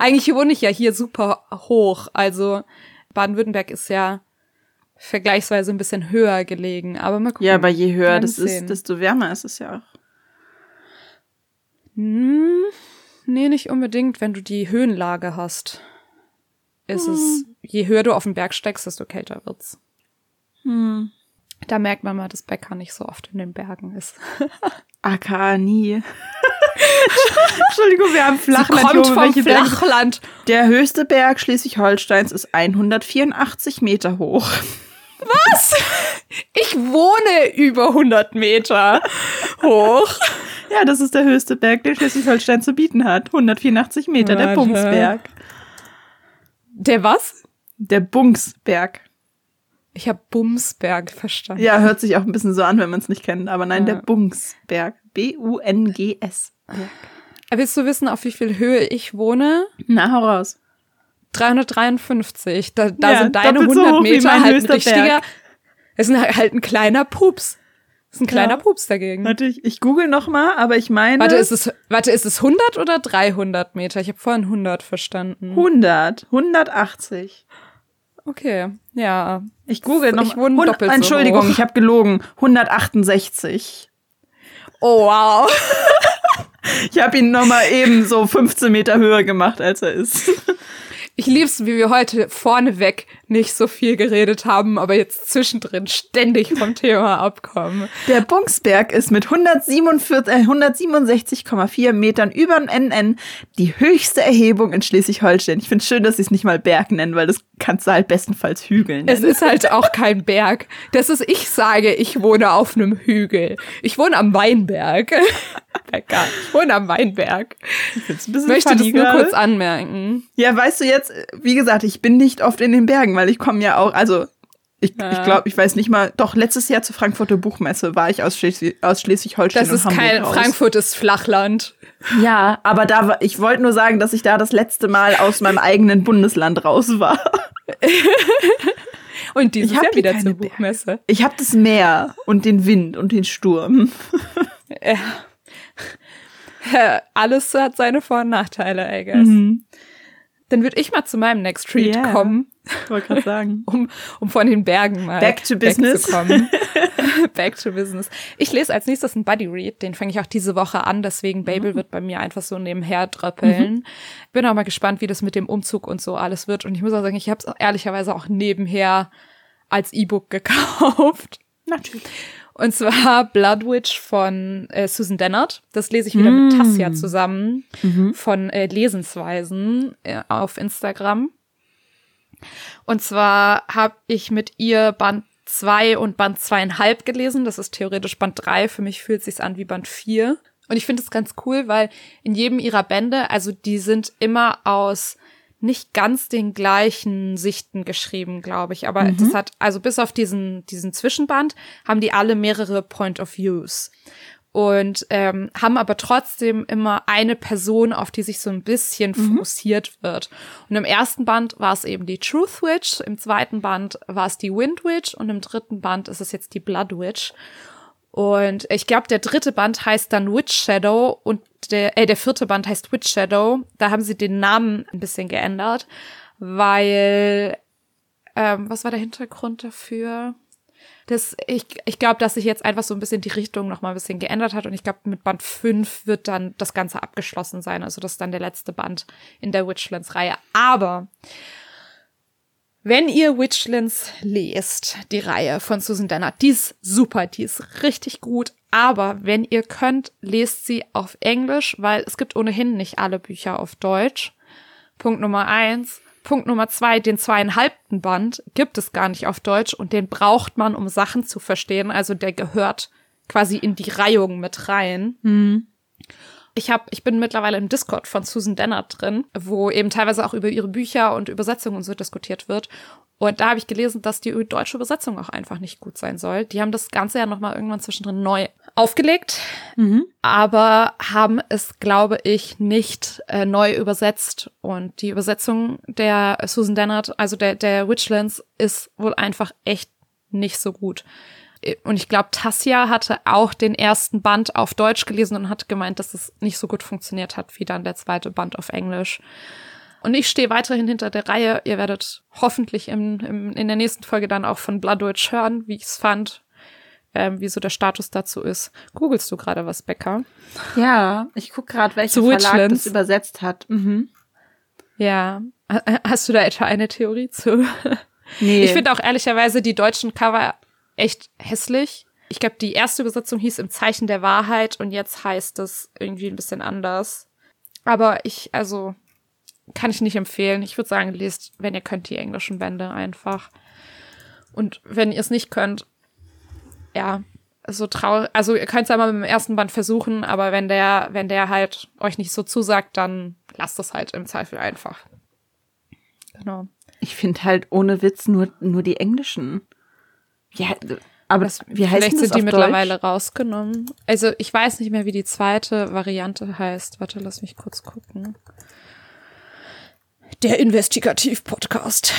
Eigentlich wohne ich ja hier super hoch. Also Baden-Württemberg ist ja vergleichsweise ein bisschen höher gelegen. Aber mal gucken. Ja, aber je höher das ist, desto wärmer ist es ja auch. Hm, nee, nicht unbedingt. Wenn du die Höhenlage hast, ist hm. es, je höher du auf den Berg steigst, desto kälter wird's. Hm. Da merkt man mal, dass Becker nicht so oft in den Bergen ist. *laughs* AK nie. *laughs* Entschuldigung, wir haben Flachland. Sie kommt vom Flachland. Der höchste Berg Schleswig-Holsteins ist 184 Meter hoch. Was? Ich wohne über 100 Meter hoch. Ja, das ist der höchste Berg, den Schleswig-Holstein zu bieten hat. 184 Meter, Warte. der Bungsberg. Der was? Der Bungsberg. Ich habe Bumsberg verstanden. Ja, hört sich auch ein bisschen so an, wenn man es nicht kennt. Aber nein, ja. der Bungsberg. B-U-N-G-S. Willst du wissen, auf wie viel Höhe ich wohne? Na, hau raus. 353. Da, da ja, sind deine 100 so Meter halt ein richtiger. Es ist halt ein kleiner Pups. Das ist ein kleiner ja. Pups dagegen. Warte, ich, ich google noch mal, aber ich meine. Warte, ist es, warte, ist es 100 oder 300 Meter? Ich habe vorhin 100 verstanden. 100, 180. Okay, ja. Ich google noch. Ich wohne 100, doppelt Entschuldigung, so ich habe gelogen. 168. Oh wow. *laughs* ich habe ihn noch mal eben so 15 Meter höher gemacht, als er ist. Ich lieb's, wie wir heute vorneweg nicht so viel geredet haben, aber jetzt zwischendrin ständig vom *laughs* Thema abkommen. Der Bungsberg ist mit 167,4 äh, Metern über dem NN die höchste Erhebung in Schleswig-Holstein. Ich finde schön, dass sie es nicht mal Berg nennen, weil das kannst du halt bestenfalls Hügeln. Es ist halt auch kein Berg. Das ist, ich sage, ich wohne auf einem Hügel. Ich wohne am Weinberg. Lecker. Ich wohne am Weinberg. Ich Möchte das nur kurz anmerken. Ja, weißt du jetzt, wie gesagt, ich bin nicht oft in den Bergen, weil ich komme ja auch, also ich, ja. ich glaube, ich weiß nicht mal, doch letztes Jahr zur Frankfurter Buchmesse war ich aus, Schleswig, aus Schleswig-Holstein. Das ist kein, raus. Frankfurt ist Flachland. Ja, aber da war, ich wollte nur sagen, dass ich da das letzte Mal aus meinem eigenen Bundesland raus war. *laughs* und dieses Jahr wieder zur. Buchmesse. Ich habe das Meer und den Wind und den Sturm. Ja. *laughs* Alles hat seine Vor- und Nachteile, I guess. Mhm. Dann würde ich mal zu meinem Next Treat yeah. kommen. Wollte gerade sagen. *laughs* um, um von den Bergen mal back to business. zu kommen. *laughs* back to business. Ich lese als nächstes einen Buddy Read, den fange ich auch diese Woche an, deswegen Babel mhm. wird bei mir einfach so nebenher dröppeln. Mhm. Bin auch mal gespannt, wie das mit dem Umzug und so alles wird. Und ich muss auch sagen, ich habe es ehrlicherweise auch nebenher als E-Book gekauft. Natürlich. Und zwar *laughs* Blood Witch von äh, Susan Dennard. Das lese ich wieder mm. mit Tassia zusammen mhm. von äh, Lesensweisen äh, auf Instagram. Und zwar habe ich mit ihr Band 2 und Band zweieinhalb gelesen. Das ist theoretisch Band 3. Für mich fühlt es sich an wie Band 4. Und ich finde es ganz cool, weil in jedem ihrer Bände, also die sind immer aus nicht ganz den gleichen Sichten geschrieben, glaube ich. Aber mhm. das hat, also bis auf diesen, diesen Zwischenband, haben die alle mehrere Point of Views. Und ähm, haben aber trotzdem immer eine Person, auf die sich so ein bisschen mhm. fokussiert wird. Und im ersten Band war es eben die Truth Witch, im zweiten Band war es die Wind Witch und im dritten Band ist es jetzt die Blood Witch. Und ich glaube, der dritte Band heißt dann Witch Shadow und der, äh, der vierte Band heißt Witch Shadow. Da haben sie den Namen ein bisschen geändert, weil, ähm, was war der Hintergrund dafür? Das, ich ich glaube, dass sich jetzt einfach so ein bisschen die Richtung noch mal ein bisschen geändert hat und ich glaube, mit Band 5 wird dann das Ganze abgeschlossen sein. Also das ist dann der letzte Band in der Witchlands-Reihe. Aber wenn ihr Witchlands lest, die Reihe von Susan Dennard, die ist super, die ist richtig gut. Aber wenn ihr könnt, lest sie auf Englisch, weil es gibt ohnehin nicht alle Bücher auf Deutsch. Punkt Nummer eins. Punkt Nummer zwei, den zweieinhalbten Band gibt es gar nicht auf Deutsch und den braucht man, um Sachen zu verstehen. Also der gehört quasi in die Reihung mit rein. Mhm. Ich habe, ich bin mittlerweile im Discord von Susan Dennard drin, wo eben teilweise auch über ihre Bücher und Übersetzungen und so diskutiert wird. Und da habe ich gelesen, dass die deutsche Übersetzung auch einfach nicht gut sein soll. Die haben das Ganze ja nochmal irgendwann zwischendrin neu aufgelegt, mhm. aber haben es, glaube ich, nicht äh, neu übersetzt. Und die Übersetzung der Susan Dennard, also der, der Witchlands, ist wohl einfach echt nicht so gut und ich glaube, Tassia hatte auch den ersten Band auf Deutsch gelesen und hat gemeint, dass es nicht so gut funktioniert hat wie dann der zweite Band auf Englisch. Und ich stehe weiterhin hinter der Reihe. Ihr werdet hoffentlich im, im, in der nächsten Folge dann auch von Bloodwitch hören, wie ich es fand, ähm, wie so der Status dazu ist. Googlest du gerade was, Becker? Ja, ich gucke gerade, welcher Verlag das übersetzt hat. Mhm. Ja. Hast du da etwa eine Theorie zu? Nee. Ich finde auch ehrlicherweise die deutschen Cover echt hässlich. Ich glaube, die erste Übersetzung hieß Im Zeichen der Wahrheit und jetzt heißt es irgendwie ein bisschen anders. Aber ich, also, kann ich nicht empfehlen. Ich würde sagen, lest, wenn ihr könnt, die englischen Bände einfach. Und wenn ihr es nicht könnt, ja, so traurig, also ihr könnt es einmal mit dem ersten Band versuchen, aber wenn der, wenn der halt euch nicht so zusagt, dann lasst es halt im Zweifel einfach. Genau. Ich finde halt ohne Witz nur, nur die englischen. Ja, aber das, wie heißt Vielleicht das sind die Deutsch? mittlerweile rausgenommen. Also ich weiß nicht mehr, wie die zweite Variante heißt. Warte, lass mich kurz gucken. Der Investigativ-Podcast.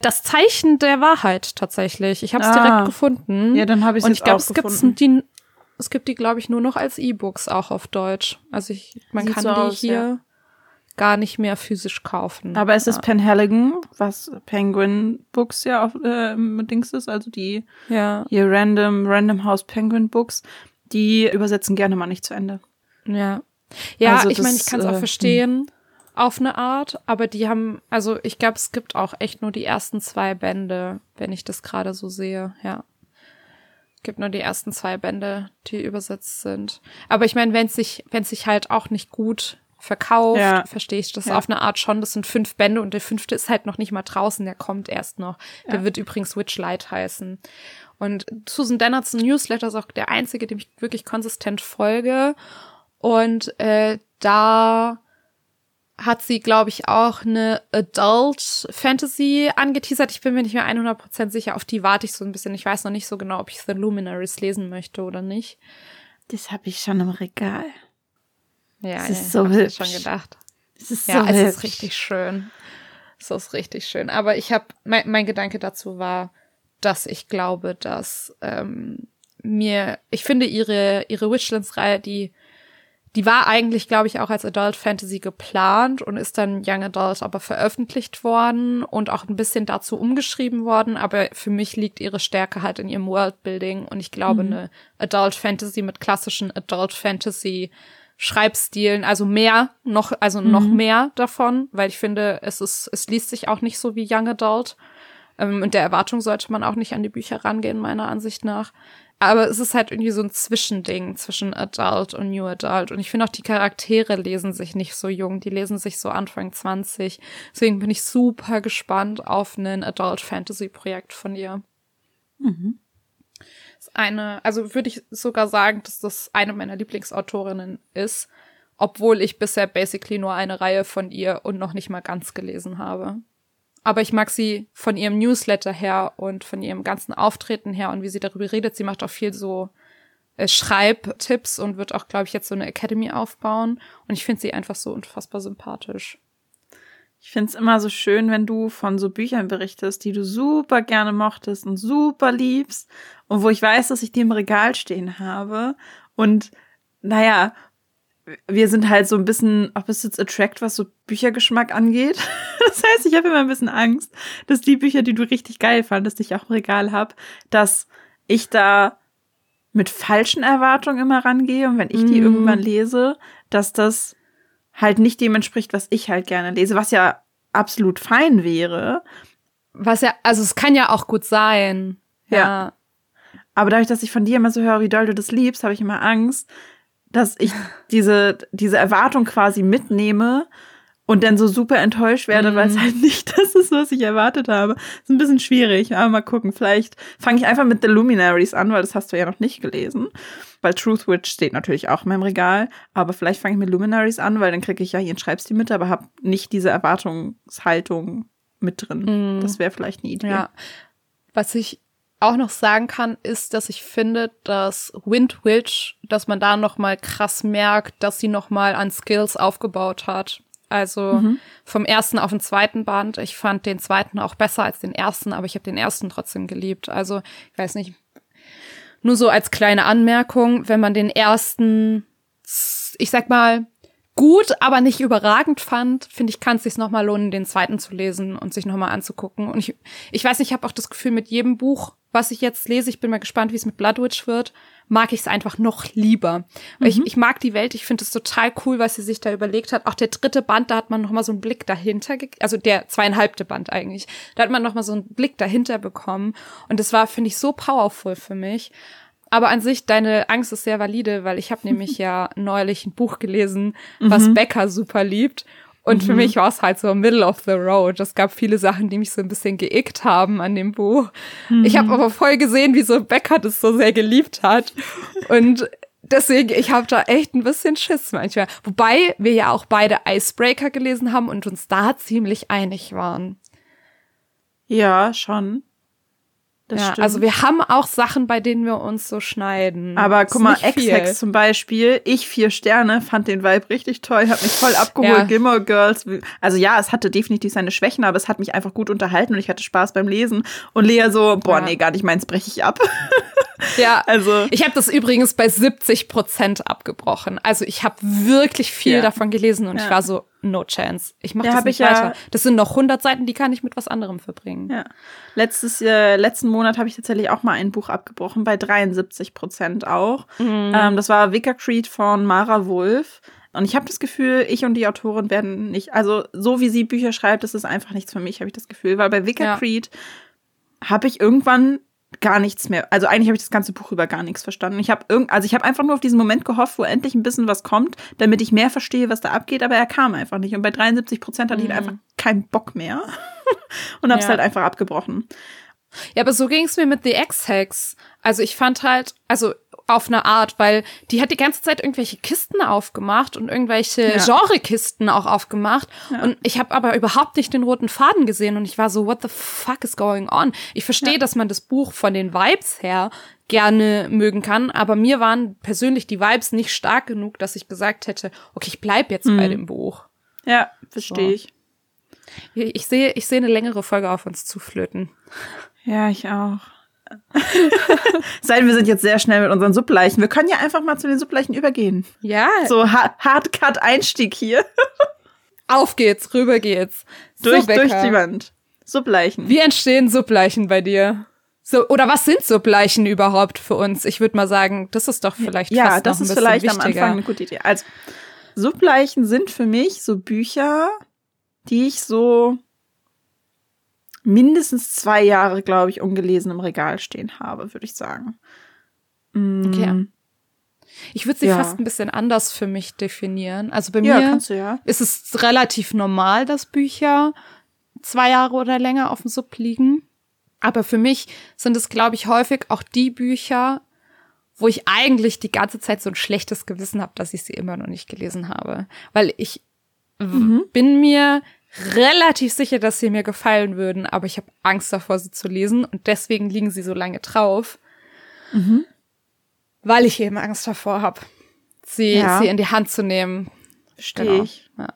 Das Zeichen der Wahrheit tatsächlich. Ich habe es ah, direkt gefunden. Ja, dann habe ich es ich glaube, es gibt die, es gibt die, glaube ich, nur noch als E-Books auch auf Deutsch. Also ich, man Sieht kann so die aus, hier. Ja gar nicht mehr physisch kaufen. Aber es ist ja. Penhaligon, was Penguin Books ja auf äh, Dings ist, also die ja. hier Random Random House Penguin Books, die übersetzen gerne mal nicht zu Ende. Ja. Ja, also ich meine, ich kann es auch äh, verstehen hm. auf eine Art, aber die haben, also ich glaube, es gibt auch echt nur die ersten zwei Bände, wenn ich das gerade so sehe, ja. Gibt nur die ersten zwei Bände, die übersetzt sind. Aber ich meine, wenn es sich, wenn es sich halt auch nicht gut verkauft, ja. verstehe ich das ja. auf eine Art schon. Das sind fünf Bände und der fünfte ist halt noch nicht mal draußen, der kommt erst noch. Der ja. wird übrigens Witchlight heißen. Und Susan Dennards Newsletter ist auch der einzige, dem ich wirklich konsistent folge. Und äh, da hat sie, glaube ich, auch eine Adult Fantasy angeteasert. Ich bin mir nicht mehr 100% sicher. Auf die warte ich so ein bisschen. Ich weiß noch nicht so genau, ob ich The Luminaries lesen möchte oder nicht. Das habe ich schon im Regal. Ja, es ist ja, so hübsch. schon gedacht. Es ist ja, so es hübsch. ist richtig schön. Es ist richtig schön. Aber ich habe, mein, mein Gedanke dazu war, dass ich glaube, dass ähm, mir, ich finde ihre ihre Witchlands-Reihe, die die war eigentlich, glaube ich, auch als Adult Fantasy geplant und ist dann Young Adult aber veröffentlicht worden und auch ein bisschen dazu umgeschrieben worden. Aber für mich liegt ihre Stärke halt in ihrem Worldbuilding und ich glaube, mhm. eine Adult Fantasy mit klassischen Adult Fantasy Schreibstilen, also mehr, noch, also mhm. noch mehr davon, weil ich finde, es ist, es liest sich auch nicht so wie Young Adult. Ähm, und der Erwartung sollte man auch nicht an die Bücher rangehen, meiner Ansicht nach. Aber es ist halt irgendwie so ein Zwischending zwischen Adult und New Adult. Und ich finde auch, die Charaktere lesen sich nicht so jung. Die lesen sich so Anfang 20. Deswegen bin ich super gespannt auf ein Adult Fantasy Projekt von ihr. Mhm. Eine, also würde ich sogar sagen, dass das eine meiner Lieblingsautorinnen ist, obwohl ich bisher basically nur eine Reihe von ihr und noch nicht mal ganz gelesen habe. Aber ich mag sie von ihrem Newsletter her und von ihrem ganzen Auftreten her und wie sie darüber redet. Sie macht auch viel so äh, Schreibtipps und wird auch, glaube ich, jetzt so eine Academy aufbauen. Und ich finde sie einfach so unfassbar sympathisch. Ich finde es immer so schön, wenn du von so Büchern berichtest, die du super gerne mochtest und super liebst und wo ich weiß, dass ich die im Regal stehen habe. Und naja, wir sind halt so ein bisschen opposites attract, was so Büchergeschmack angeht. *laughs* Das heißt, ich habe immer ein bisschen Angst, dass die Bücher, die du richtig geil fandest, die ich auch im Regal habe, dass ich da mit falschen Erwartungen immer rangehe und wenn ich die mm. irgendwann lese, dass das halt nicht dem entspricht, was ich halt gerne lese, was ja absolut fein wäre. Was ja, also es kann ja auch gut sein. Ja. ja. Aber dadurch, dass ich von dir immer so höre, wie doll du das liebst, habe ich immer Angst, dass ich *laughs* diese, diese Erwartung quasi mitnehme und dann so super enttäuscht werde, mhm. weil es halt nicht *laughs* das ist, was ich erwartet habe. Ist ein bisschen schwierig, aber mal gucken. Vielleicht fange ich einfach mit The Luminaries an, weil das hast du ja noch nicht gelesen. Weil Truthwitch steht natürlich auch in meinem Regal, aber vielleicht fange ich mit Luminaries an, weil dann kriege ich ja hier einen Schreibstil mit, aber habe nicht diese Erwartungshaltung mit drin. Mhm. Das wäre vielleicht eine Idee. Ja. Was ich auch noch sagen kann, ist, dass ich finde, dass Wind Witch, dass man da noch mal krass merkt, dass sie noch mal an Skills aufgebaut hat. Also mhm. vom ersten auf den zweiten Band. Ich fand den zweiten auch besser als den ersten, aber ich habe den ersten trotzdem geliebt. Also ich weiß nicht. Nur so als kleine Anmerkung, wenn man den ersten, ich sag mal, gut, aber nicht überragend fand, finde ich, kann es sich nochmal lohnen, den zweiten zu lesen und sich nochmal anzugucken. Und ich, ich weiß, ich habe auch das Gefühl, mit jedem Buch, was ich jetzt lese, ich bin mal gespannt, wie es mit Bloodwitch wird, mag ich es einfach noch lieber. Mhm. Ich, ich mag die Welt, ich finde es total cool, was sie sich da überlegt hat. Auch der dritte Band, da hat man noch mal so einen Blick dahinter, also der zweieinhalbte Band eigentlich. Da hat man noch mal so einen Blick dahinter bekommen. Und das war, finde ich, so powerful für mich. Aber an sich, deine Angst ist sehr valide, weil ich habe *laughs* nämlich ja neulich ein Buch gelesen, was mhm. Becker super liebt. Und mhm. für mich war es halt so middle of the road. Es gab viele Sachen, die mich so ein bisschen geickt haben an dem Buch. Mhm. Ich habe aber voll gesehen, wie so Becker das so sehr geliebt hat. Und deswegen, ich habe da echt ein bisschen Schiss manchmal. Wobei wir ja auch beide Icebreaker gelesen haben und uns da ziemlich einig waren. Ja, schon. Das ja, stimmt. also wir haben auch Sachen, bei denen wir uns so schneiden. Aber guck mal, X-Hex zum Beispiel, ich vier Sterne, fand den Vibe richtig toll, hat mich voll abgeholt. Ja. Gilmore Girls, also ja, es hatte definitiv seine Schwächen, aber es hat mich einfach gut unterhalten und ich hatte Spaß beim Lesen. Und Lea so, boah, ja. nee, gar nicht meins, breche ich ab. *laughs* Ja, also ich habe das übrigens bei 70 Prozent abgebrochen. Also ich habe wirklich viel ja. davon gelesen und ja. ich war so, no chance. Ich mache ja, das nicht weiter. Das sind noch 100 Seiten, die kann ich mit was anderem verbringen. Ja. Letztes, äh, letzten Monat habe ich tatsächlich auch mal ein Buch abgebrochen, bei 73 Prozent auch. Mhm. Ähm, das war Vicar Creed von Mara Wolf. Und ich habe das Gefühl, ich und die Autorin werden nicht, also so wie sie Bücher schreibt, das ist einfach nichts für mich, habe ich das Gefühl. Weil bei ja. Creed habe ich irgendwann gar nichts mehr. Also eigentlich habe ich das ganze Buch über gar nichts verstanden. Ich habe irgend, also ich habe einfach nur auf diesen Moment gehofft, wo endlich ein bisschen was kommt, damit ich mehr verstehe, was da abgeht. Aber er kam einfach nicht. Und bei 73 Prozent hatte ich mhm. einfach keinen Bock mehr *laughs* und habe es ja. halt einfach abgebrochen. Ja, aber so ging es mir mit The X-Hex. Also ich fand halt, also auf eine Art, weil die hat die ganze Zeit irgendwelche Kisten aufgemacht und irgendwelche ja. Genre-Kisten auch aufgemacht. Ja. Und ich habe aber überhaupt nicht den roten Faden gesehen und ich war so, what the fuck is going on? Ich verstehe, ja. dass man das Buch von den Vibes her gerne mögen kann, aber mir waren persönlich die Vibes nicht stark genug, dass ich gesagt hätte, okay, ich bleib jetzt mhm. bei dem Buch. Ja, verstehe so. ich. Ich sehe, ich sehe eine längere Folge auf uns zuflöten. Ja, ich auch. *laughs* Sein, wir sind jetzt sehr schnell mit unseren Subleichen. Wir können ja einfach mal zu den Subleichen übergehen. Ja. So ha Hardcut-Einstieg hier. *laughs* Auf geht's, rüber geht's. Durch, durch die Wand. Subleichen. Wie entstehen Subleichen bei dir? So, oder was sind Subleichen überhaupt für uns? Ich würde mal sagen, das ist doch vielleicht ja, fast das noch ein ist vielleicht wichtiger. am Anfang eine gute Idee. Also Subleichen sind für mich so Bücher, die ich so mindestens zwei Jahre, glaube ich, ungelesen im Regal stehen habe, würde ich sagen. Mm. Okay. Ich würde sie ja. fast ein bisschen anders für mich definieren. Also bei ja, mir du, ja. ist es relativ normal, dass Bücher zwei Jahre oder länger auf dem Sub liegen. Aber für mich sind es, glaube ich, häufig auch die Bücher, wo ich eigentlich die ganze Zeit so ein schlechtes Gewissen habe, dass ich sie immer noch nicht gelesen habe. Weil ich mhm. bin mir relativ sicher, dass sie mir gefallen würden, aber ich habe Angst davor, sie zu lesen und deswegen liegen sie so lange drauf. Mhm. Weil ich eben Angst davor habe, sie, ja. sie in die Hand zu nehmen. Verstehe genau. ich. Ja.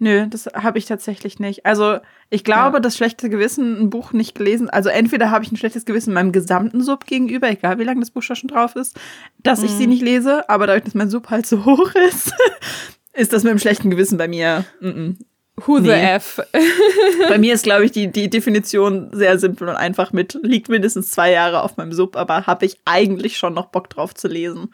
Nö, das habe ich tatsächlich nicht. Also ich glaube, ja. das schlechte Gewissen, ein Buch nicht gelesen, also entweder habe ich ein schlechtes Gewissen meinem gesamten Sub gegenüber, egal wie lange das Buch schon drauf ist, dass mhm. ich sie mhm. nicht lese, aber dadurch, dass mein Sub halt so *laughs* hoch ist, ist das mit dem schlechten Gewissen bei mir. Mm -mm. Who the nee. F? bei mir ist, glaube ich, die, die Definition sehr simpel und einfach mit, liegt mindestens zwei Jahre auf meinem Sub, aber habe ich eigentlich schon noch Bock drauf zu lesen.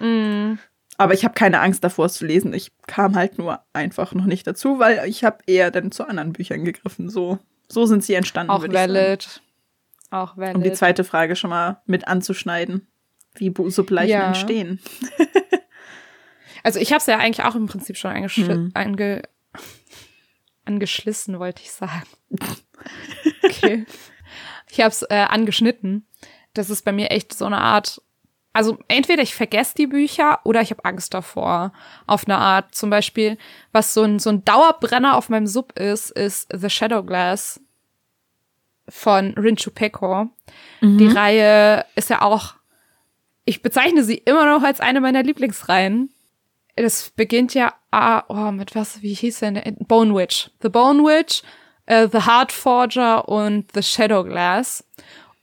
Mm. Aber ich habe keine Angst davor, es zu lesen. Ich kam halt nur einfach noch nicht dazu, weil ich habe eher dann zu anderen Büchern gegriffen. So, so sind sie entstanden. Auch valid. Auch valid. Um die zweite Frage schon mal mit anzuschneiden. Wie Subleichen ja. entstehen. *laughs* also ich habe es ja eigentlich auch im Prinzip schon hm. ange angeschlissen, wollte ich sagen. *laughs* okay. Ich habe es äh, angeschnitten. Das ist bei mir echt so eine Art also entweder ich vergesse die Bücher oder ich habe Angst davor. Auf eine Art. Zum Beispiel, was so ein, so ein Dauerbrenner auf meinem Sub ist, ist The Shadow Glass von Rinchu Peko. Mhm. Die Reihe ist ja auch, ich bezeichne sie immer noch als eine meiner Lieblingsreihen. Das beginnt ja, ah, oh, mit was, wie hieß denn? Bone Witch. The Bone Witch, uh, The Heart Forger und The Shadow Glass.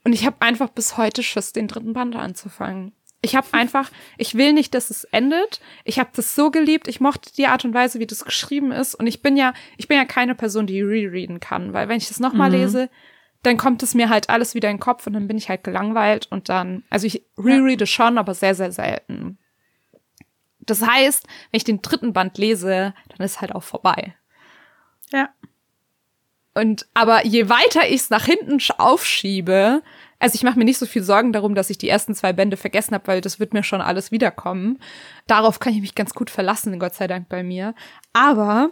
Und ich habe einfach bis heute Schiss, den dritten Band anzufangen. Ich habe einfach, ich will nicht, dass es endet. Ich habe das so geliebt. Ich mochte die Art und Weise, wie das geschrieben ist. Und ich bin ja, ich bin ja keine Person, die rereaden kann, weil wenn ich das nochmal mhm. lese, dann kommt es mir halt alles wieder in den Kopf und dann bin ich halt gelangweilt und dann, also ich rereade schon, aber sehr, sehr selten. Das heißt, wenn ich den dritten Band lese, dann ist halt auch vorbei. Ja. Und aber je weiter ich es nach hinten aufschiebe, also ich mache mir nicht so viel Sorgen darum, dass ich die ersten zwei Bände vergessen habe, weil das wird mir schon alles wiederkommen. Darauf kann ich mich ganz gut verlassen, Gott sei Dank bei mir. Aber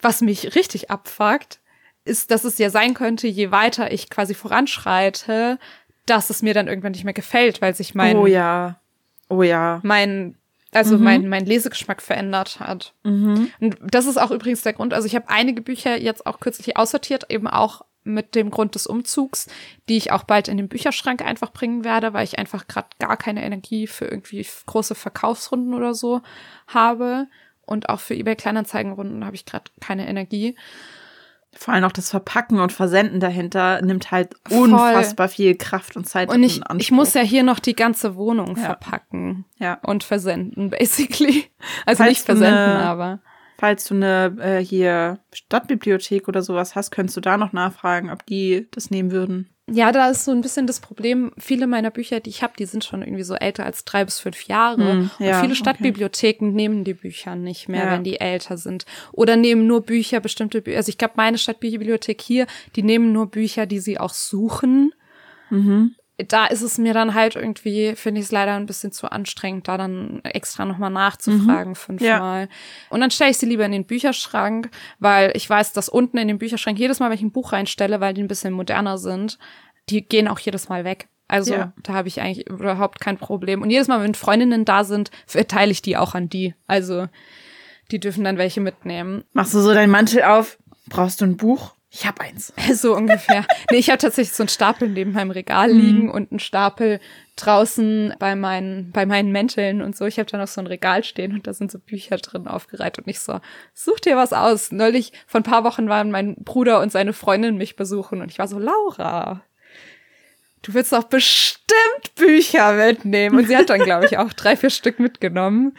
was mich richtig abfuckt, ist, dass es ja sein könnte, je weiter ich quasi voranschreite, dass es mir dann irgendwann nicht mehr gefällt, weil sich mein Oh ja. Oh ja. Mein also mhm. mein, mein Lesegeschmack verändert hat. Mhm. Und das ist auch übrigens der Grund. Also ich habe einige Bücher jetzt auch kürzlich aussortiert, eben auch mit dem Grund des Umzugs, die ich auch bald in den Bücherschrank einfach bringen werde, weil ich einfach gerade gar keine Energie für irgendwie große Verkaufsrunden oder so habe. Und auch für eBay Kleinanzeigenrunden habe ich gerade keine Energie. Vor allem auch das Verpacken und Versenden dahinter nimmt halt unfassbar Voll. viel Kraft und Zeit. Und ich, ich muss ja hier noch die ganze Wohnung ja. verpacken ja. und versenden, basically. *laughs* Also Falls nicht versenden, eine, aber falls du eine äh, hier Stadtbibliothek oder sowas hast, könntest du da noch nachfragen, ob die das nehmen würden. Ja, da ist so ein bisschen das Problem, viele meiner Bücher, die ich habe, die sind schon irgendwie so älter als drei bis fünf Jahre. Hm, ja, und viele Stadtbibliotheken okay. nehmen die Bücher nicht mehr, ja. wenn die älter sind. Oder nehmen nur Bücher, bestimmte Bücher. Also ich glaube, meine Stadtbibliothek hier, die nehmen nur Bücher, die sie auch suchen. Mhm da ist es mir dann halt irgendwie, finde ich es leider ein bisschen zu anstrengend, da dann extra nochmal nachzufragen mhm. fünfmal. Ja. Und dann stelle ich sie lieber in den Bücherschrank, weil ich weiß, dass unten in den Bücherschrank jedes Mal, wenn ich ein Buch reinstelle, weil die ein bisschen moderner sind, die gehen auch jedes Mal weg. Also ja. da habe ich eigentlich überhaupt kein Problem. Und jedes Mal, wenn Freundinnen da sind, verteile ich die auch an die. Also die dürfen dann welche mitnehmen. Machst du so deinen Mantel auf? Brauchst du ein Buch? Ich habe eins. *laughs* So ungefähr. nee, ich habe tatsächlich so einen Stapel neben meinem Regal mhm. liegen und einen Stapel draußen bei meinen, bei meinen Mänteln und so. Ich habe da noch so ein Regal stehen und da sind so Bücher drin aufgereiht und ich so, such dir was aus. Neulich, vor ein paar Wochen waren mein Bruder und seine Freundin mich besuchen und ich war so, Laura, du willst doch bestimmt Bücher mitnehmen. Und sie hat dann, glaube ich, auch drei, vier Stück mitgenommen.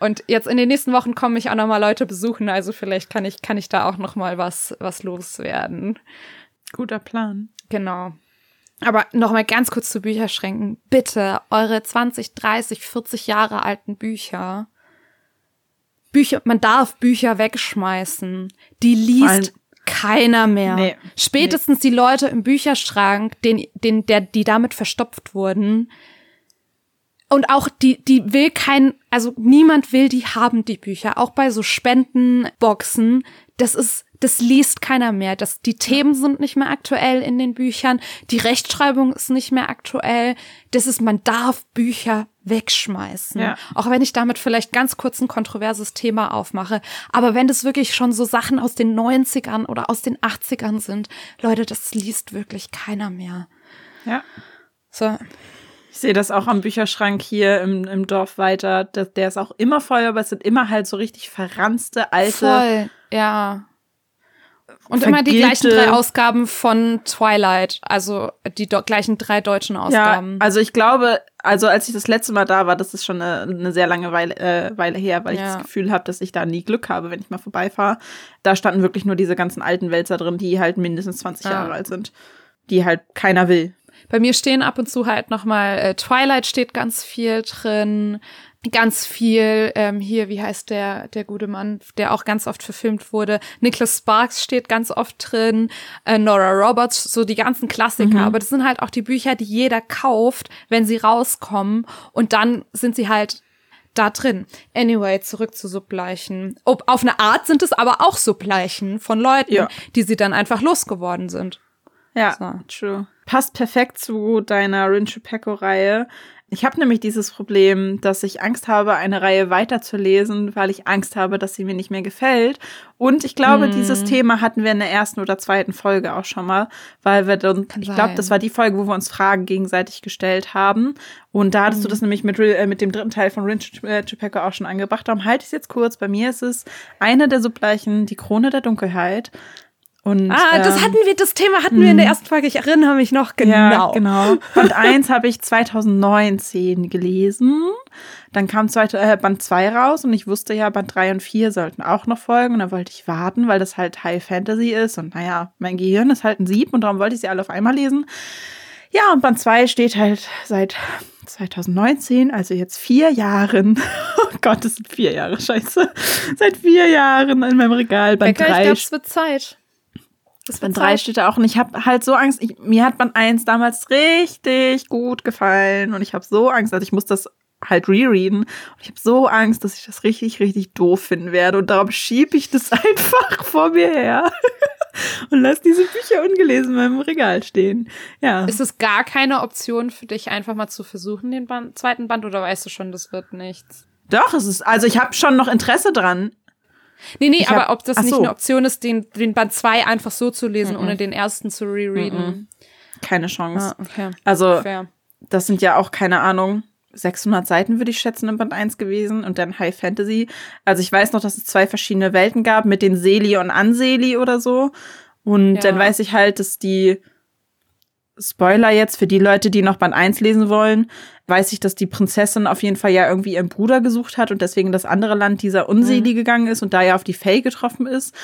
Und jetzt in den nächsten Wochen kommen mich auch noch mal Leute besuchen, also vielleicht kann ich kann ich da auch noch mal was was loswerden. Guter Plan. Genau. Aber noch mal ganz kurz zu Bücherschränken. Bitte eure 20, 30, 40 Jahre alten Bücher. Bücher, man darf Bücher wegschmeißen. Die liest keiner mehr. Nee, Spätestens nee. die Leute im Bücherschrank, den, den, der, die damit verstopft wurden, und auch die, die will kein, also niemand will die haben, die Bücher. Auch bei so Spendenboxen. Das ist, das liest keiner mehr. Das, die Themen sind nicht mehr aktuell in den Büchern, die Rechtschreibung ist nicht mehr aktuell. Das ist, man darf Bücher wegschmeißen. Ja. Auch wenn ich damit vielleicht ganz kurz ein kontroverses Thema aufmache. Aber wenn das wirklich schon so Sachen aus den 90ern oder aus den 80ern sind, Leute, das liest wirklich keiner mehr. Ja. So. Ich sehe das auch am Bücherschrank hier im, im Dorf weiter. Der, der ist auch immer voll, aber es sind immer halt so richtig verranzte alte. Voll, ja. Und immer die gleichen drei Ausgaben von Twilight, also die gleichen drei deutschen Ausgaben. Ja, also ich glaube, also als ich das letzte Mal da war, das ist schon eine, eine sehr lange Weile, äh, Weile her, weil ja. ich das Gefühl habe, dass ich da nie Glück habe, wenn ich mal vorbeifahre. Da standen wirklich nur diese ganzen alten Wälzer drin, die halt mindestens 20 ja. Jahre alt sind, die halt keiner will. Bei mir stehen ab und zu halt noch mal äh, Twilight steht ganz viel drin, ganz viel ähm, hier, wie heißt der der gute Mann, der auch ganz oft verfilmt wurde. Nicholas Sparks steht ganz oft drin, äh, Nora Roberts, so die ganzen Klassiker. Mhm. Aber das sind halt auch die Bücher, die jeder kauft, wenn sie rauskommen. Und dann sind sie halt da drin. Anyway, zurück zu Subleichen. Ob, auf eine Art sind es aber auch Subleichen von Leuten, ja. die sie dann einfach losgeworden sind. Ja, so. true. Passt perfekt zu deiner Rinche Pecco-Reihe. Ich habe nämlich dieses Problem, dass ich Angst habe, eine Reihe weiterzulesen, weil ich Angst habe, dass sie mir nicht mehr gefällt. Und ich glaube, hm. dieses Thema hatten wir in der ersten oder zweiten Folge auch schon mal, weil wir dann, Kann ich glaube, das war die Folge, wo wir uns Fragen gegenseitig gestellt haben. Und da hattest hm. du das nämlich mit, äh, mit dem dritten Teil von Rinch äh, auch schon angebracht. Darum halte ich es jetzt kurz. Bei mir ist es eine der Subleichen, die Krone der Dunkelheit. Und, ah, das ähm, hatten wir, das Thema hatten wir in der mhm. ersten Folge. Ich erinnere mich noch genau. Ja, genau. Band 1 habe ich 2019 gelesen. Dann kam zweite, äh, Band 2 raus und ich wusste ja, Band 3 und 4 sollten auch noch folgen. Und dann wollte ich warten, weil das halt High Fantasy ist. Und naja, mein Gehirn ist halt ein Sieb und darum wollte ich sie alle auf einmal lesen. Ja, und Band 2 steht halt seit 2019, also jetzt vier Jahren. *laughs* Oh Gott, das sind vier Jahre, scheiße. Seit vier Jahren in meinem Regal. Band Becker, 3. Ich glaube, es wird Zeit. Das Band 3 steht da auch und ich habe halt so Angst. Ich, mir hat Band 1 damals richtig gut gefallen und ich habe so Angst, also ich muss das halt rereaden und ich habe so Angst, dass ich das richtig, richtig doof finden werde und darum schiebe ich das *laughs* einfach vor mir her *laughs* und lass diese Bücher ungelesen in meinem Regal stehen. Ja. Ist es gar keine Option für dich, einfach mal zu versuchen, den Band, zweiten Band, oder weißt du schon, das wird nichts? Doch, es ist, also ich habe schon noch Interesse dran. Nee, nee, ich aber hab, ob das nicht so. eine Option ist, den, den Band 2 einfach so zu lesen, mhm. ohne den ersten zu rereaden. Mhm. Keine Chance. Ah, okay. Also, Fair. das sind ja auch, keine Ahnung, 600 Seiten, würde ich schätzen, im Band 1 gewesen und dann High Fantasy. Also ich weiß noch, dass es zwei verschiedene Welten gab mit den Seli und Anseli oder so. Und ja. dann weiß ich halt, dass die Spoiler jetzt für die Leute, die noch Band 1 lesen wollen, weiß ich, dass die Prinzessin auf jeden Fall ja irgendwie ihren Bruder gesucht hat und deswegen das andere Land dieser Unseli mhm. gegangen ist und da ja auf die Faye getroffen ist.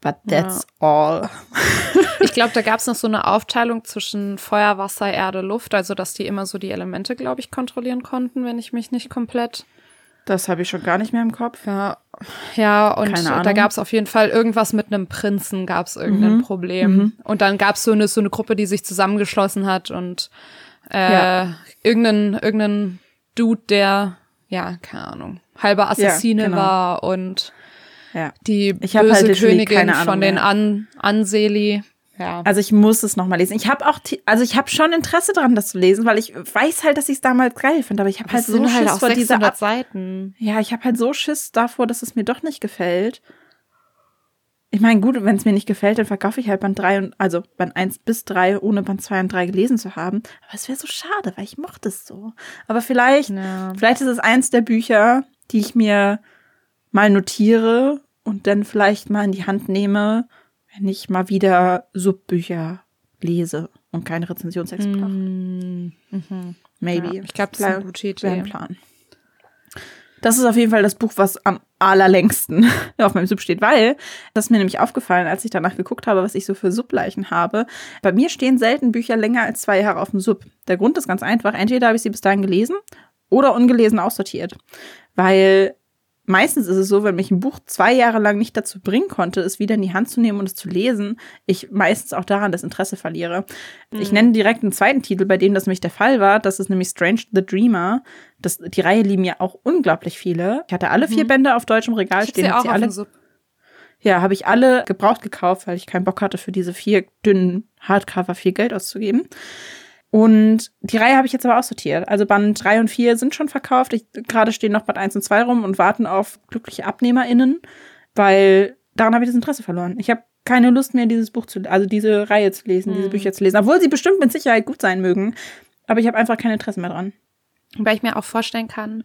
But that's ja. all. *laughs* ich glaube, da gab es noch so eine Aufteilung zwischen Feuer, Wasser, Erde, Luft, also dass die immer so die Elemente, glaube ich, kontrollieren konnten, wenn ich mich nicht komplett. Das habe ich schon gar nicht mehr im Kopf. Ja, ja und da gab es auf jeden Fall irgendwas mit einem Prinzen, gab es irgendein mhm. Problem. Mhm. Und dann gab es so eine, so eine Gruppe, die sich zusammengeschlossen hat und äh, ja. irgendeinen irgendein Dude, der, ja, keine Ahnung, halber Assassine ja, genau. war und ja. die ich böse halt Königin von den An Anseli. Ja. Also ich muss es nochmal lesen. Ich habe auch, also ich habe schon Interesse daran, das zu lesen, weil ich weiß halt, dass ich es damals geil finde, aber ich habe halt so halt Schiss vor dieser Ab Seiten. Ja, ich habe halt so Schiss davor, dass es mir doch nicht gefällt. Ich meine, gut, wenn es mir nicht gefällt, dann verkaufe ich halt Band 3 und also Band 1 bis 3, ohne Band 2 und 3 gelesen zu haben. Aber es wäre so schade, weil ich mochte es so. Aber vielleicht, ja. vielleicht ist es eins der Bücher, die ich mir mal notiere und dann vielleicht mal in die Hand nehme, wenn ich mal wieder Subbücher lese und keine Rezensionsexemplare. Mm -hmm. Maybe. Ja, ich glaube, das ist eine gute Idee. Ein Plan. Das ist auf jeden Fall das Buch, was am allerlängsten *laughs* auf meinem Sub steht, weil das ist mir nämlich aufgefallen, als ich danach geguckt habe, was ich so für Subleichen habe. Bei mir stehen selten Bücher länger als zwei Jahre auf dem Sub. Der Grund ist ganz einfach. Entweder habe ich sie bis dahin gelesen oder ungelesen aussortiert. Weil meistens ist es so, wenn mich ein Buch zwei Jahre lang nicht dazu bringen konnte, es wieder in die Hand zu nehmen und es zu lesen, ich meistens auch daran das Interesse verliere. Mhm. Ich nenne direkt einen zweiten Titel, bei dem das nämlich der Fall war. Das ist nämlich Strange the Dreamer. Das, die Reihe lieben ja auch unglaublich viele. Ich hatte alle vier mhm. Bände auf deutschem Regal stehen. Sie auch sie alle, ja, habe ich alle gebraucht gekauft, weil ich keinen Bock hatte, für diese vier dünnen Hardcover viel Geld auszugeben. Und die Reihe habe ich jetzt aber aussortiert. Also Band 3 und 4 sind schon verkauft. Ich, gerade stehen noch Band 1 und 2 rum und warten auf glückliche AbnehmerInnen, weil daran habe ich das Interesse verloren. Ich habe keine Lust mehr, dieses Buch zu, also diese Reihe zu lesen, hm. diese Bücher zu lesen. Obwohl sie bestimmt mit Sicherheit gut sein mögen. Aber ich habe einfach kein Interesse mehr dran. Weil ich mir auch vorstellen kann,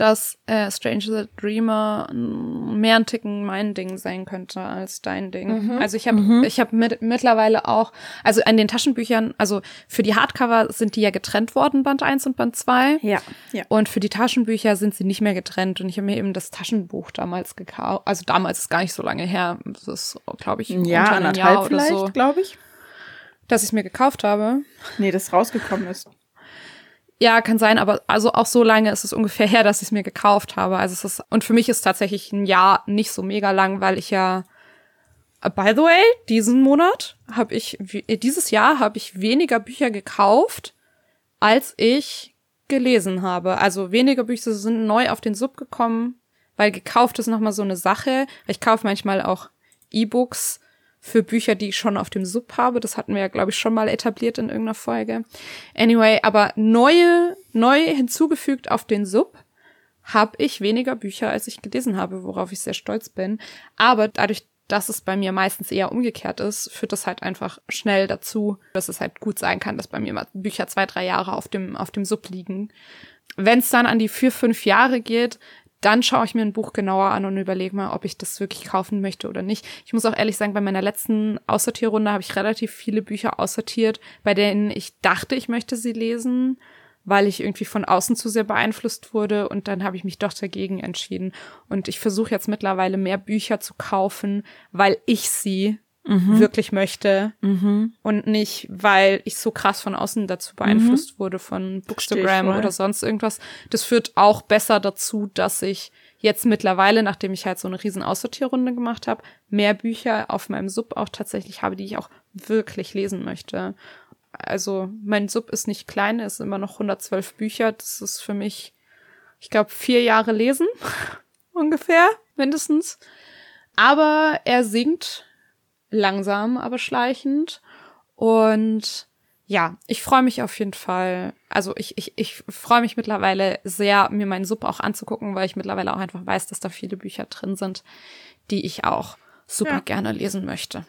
dass äh, Strange the Dreamer mehr ein Ticken mein Ding sein könnte als dein Ding. Mhm. Also ich habe mhm. ich habe mit, mittlerweile auch, also an den Taschenbüchern, also für die Hardcover sind die ja getrennt worden, Band 1 und Band 2. Ja, ja. Und für die Taschenbücher sind sie nicht mehr getrennt. Und ich habe mir eben das Taschenbuch damals gekauft. Also damals ist gar nicht so lange her. Das ist, glaube ich, ein Jahr, unter ein Jahr oder so. glaube ich. Dass ich es mir gekauft habe. Nee, das rausgekommen ist. Ja, kann sein, aber also auch so lange ist es ungefähr her, dass ich es mir gekauft habe. Also es ist und für mich ist tatsächlich ein Jahr nicht so mega lang, weil ich ja uh, by the way, diesen Monat habe ich äh, dieses Jahr habe ich weniger Bücher gekauft, als ich gelesen habe. Also weniger Bücher sind neu auf den Sub gekommen, weil gekauft ist noch mal so eine Sache. Ich kaufe manchmal auch E-Books für Bücher, die ich schon auf dem Sub habe. Das hatten wir ja, glaube ich, schon mal etabliert in irgendeiner Folge. Anyway, aber neue, neu hinzugefügt auf den Sub habe ich weniger Bücher, als ich gelesen habe, worauf ich sehr stolz bin. Aber dadurch, dass es bei mir meistens eher umgekehrt ist, führt das halt einfach schnell dazu, dass es halt gut sein kann, dass bei mir mal Bücher zwei, drei Jahre auf dem, auf dem Sub liegen. Wenn es dann an die vier, fünf Jahre geht, dann schaue ich mir ein Buch genauer an und überlege mal, ob ich das wirklich kaufen möchte oder nicht. Ich muss auch ehrlich sagen, bei meiner letzten Aussortierrunde habe ich relativ viele Bücher aussortiert, bei denen ich dachte, ich möchte sie lesen, weil ich irgendwie von außen zu sehr beeinflusst wurde und dann habe ich mich doch dagegen entschieden. Und ich versuche jetzt mittlerweile mehr Bücher zu kaufen, weil ich sie mhm. wirklich möchte mhm. und nicht, weil ich so krass von außen dazu beeinflusst mhm. wurde von Bookstagram oder sonst irgendwas. Das führt auch besser dazu, dass ich jetzt mittlerweile, nachdem ich halt so eine riesen Aussortierrunde gemacht habe, mehr Bücher auf meinem Sub auch tatsächlich habe, die ich auch wirklich lesen möchte. Also mein Sub ist nicht klein, ist immer noch 112 Bücher. Das ist für mich, ich glaube, vier Jahre lesen *laughs* ungefähr, mindestens. Aber er singt langsam, aber schleichend. Und ja, ich freue mich auf jeden Fall. Also ich, ich, ich freue mich mittlerweile sehr, mir meinen Sub auch anzugucken, weil ich mittlerweile auch einfach weiß, dass da viele Bücher drin sind, die ich auch super ja. gerne lesen möchte.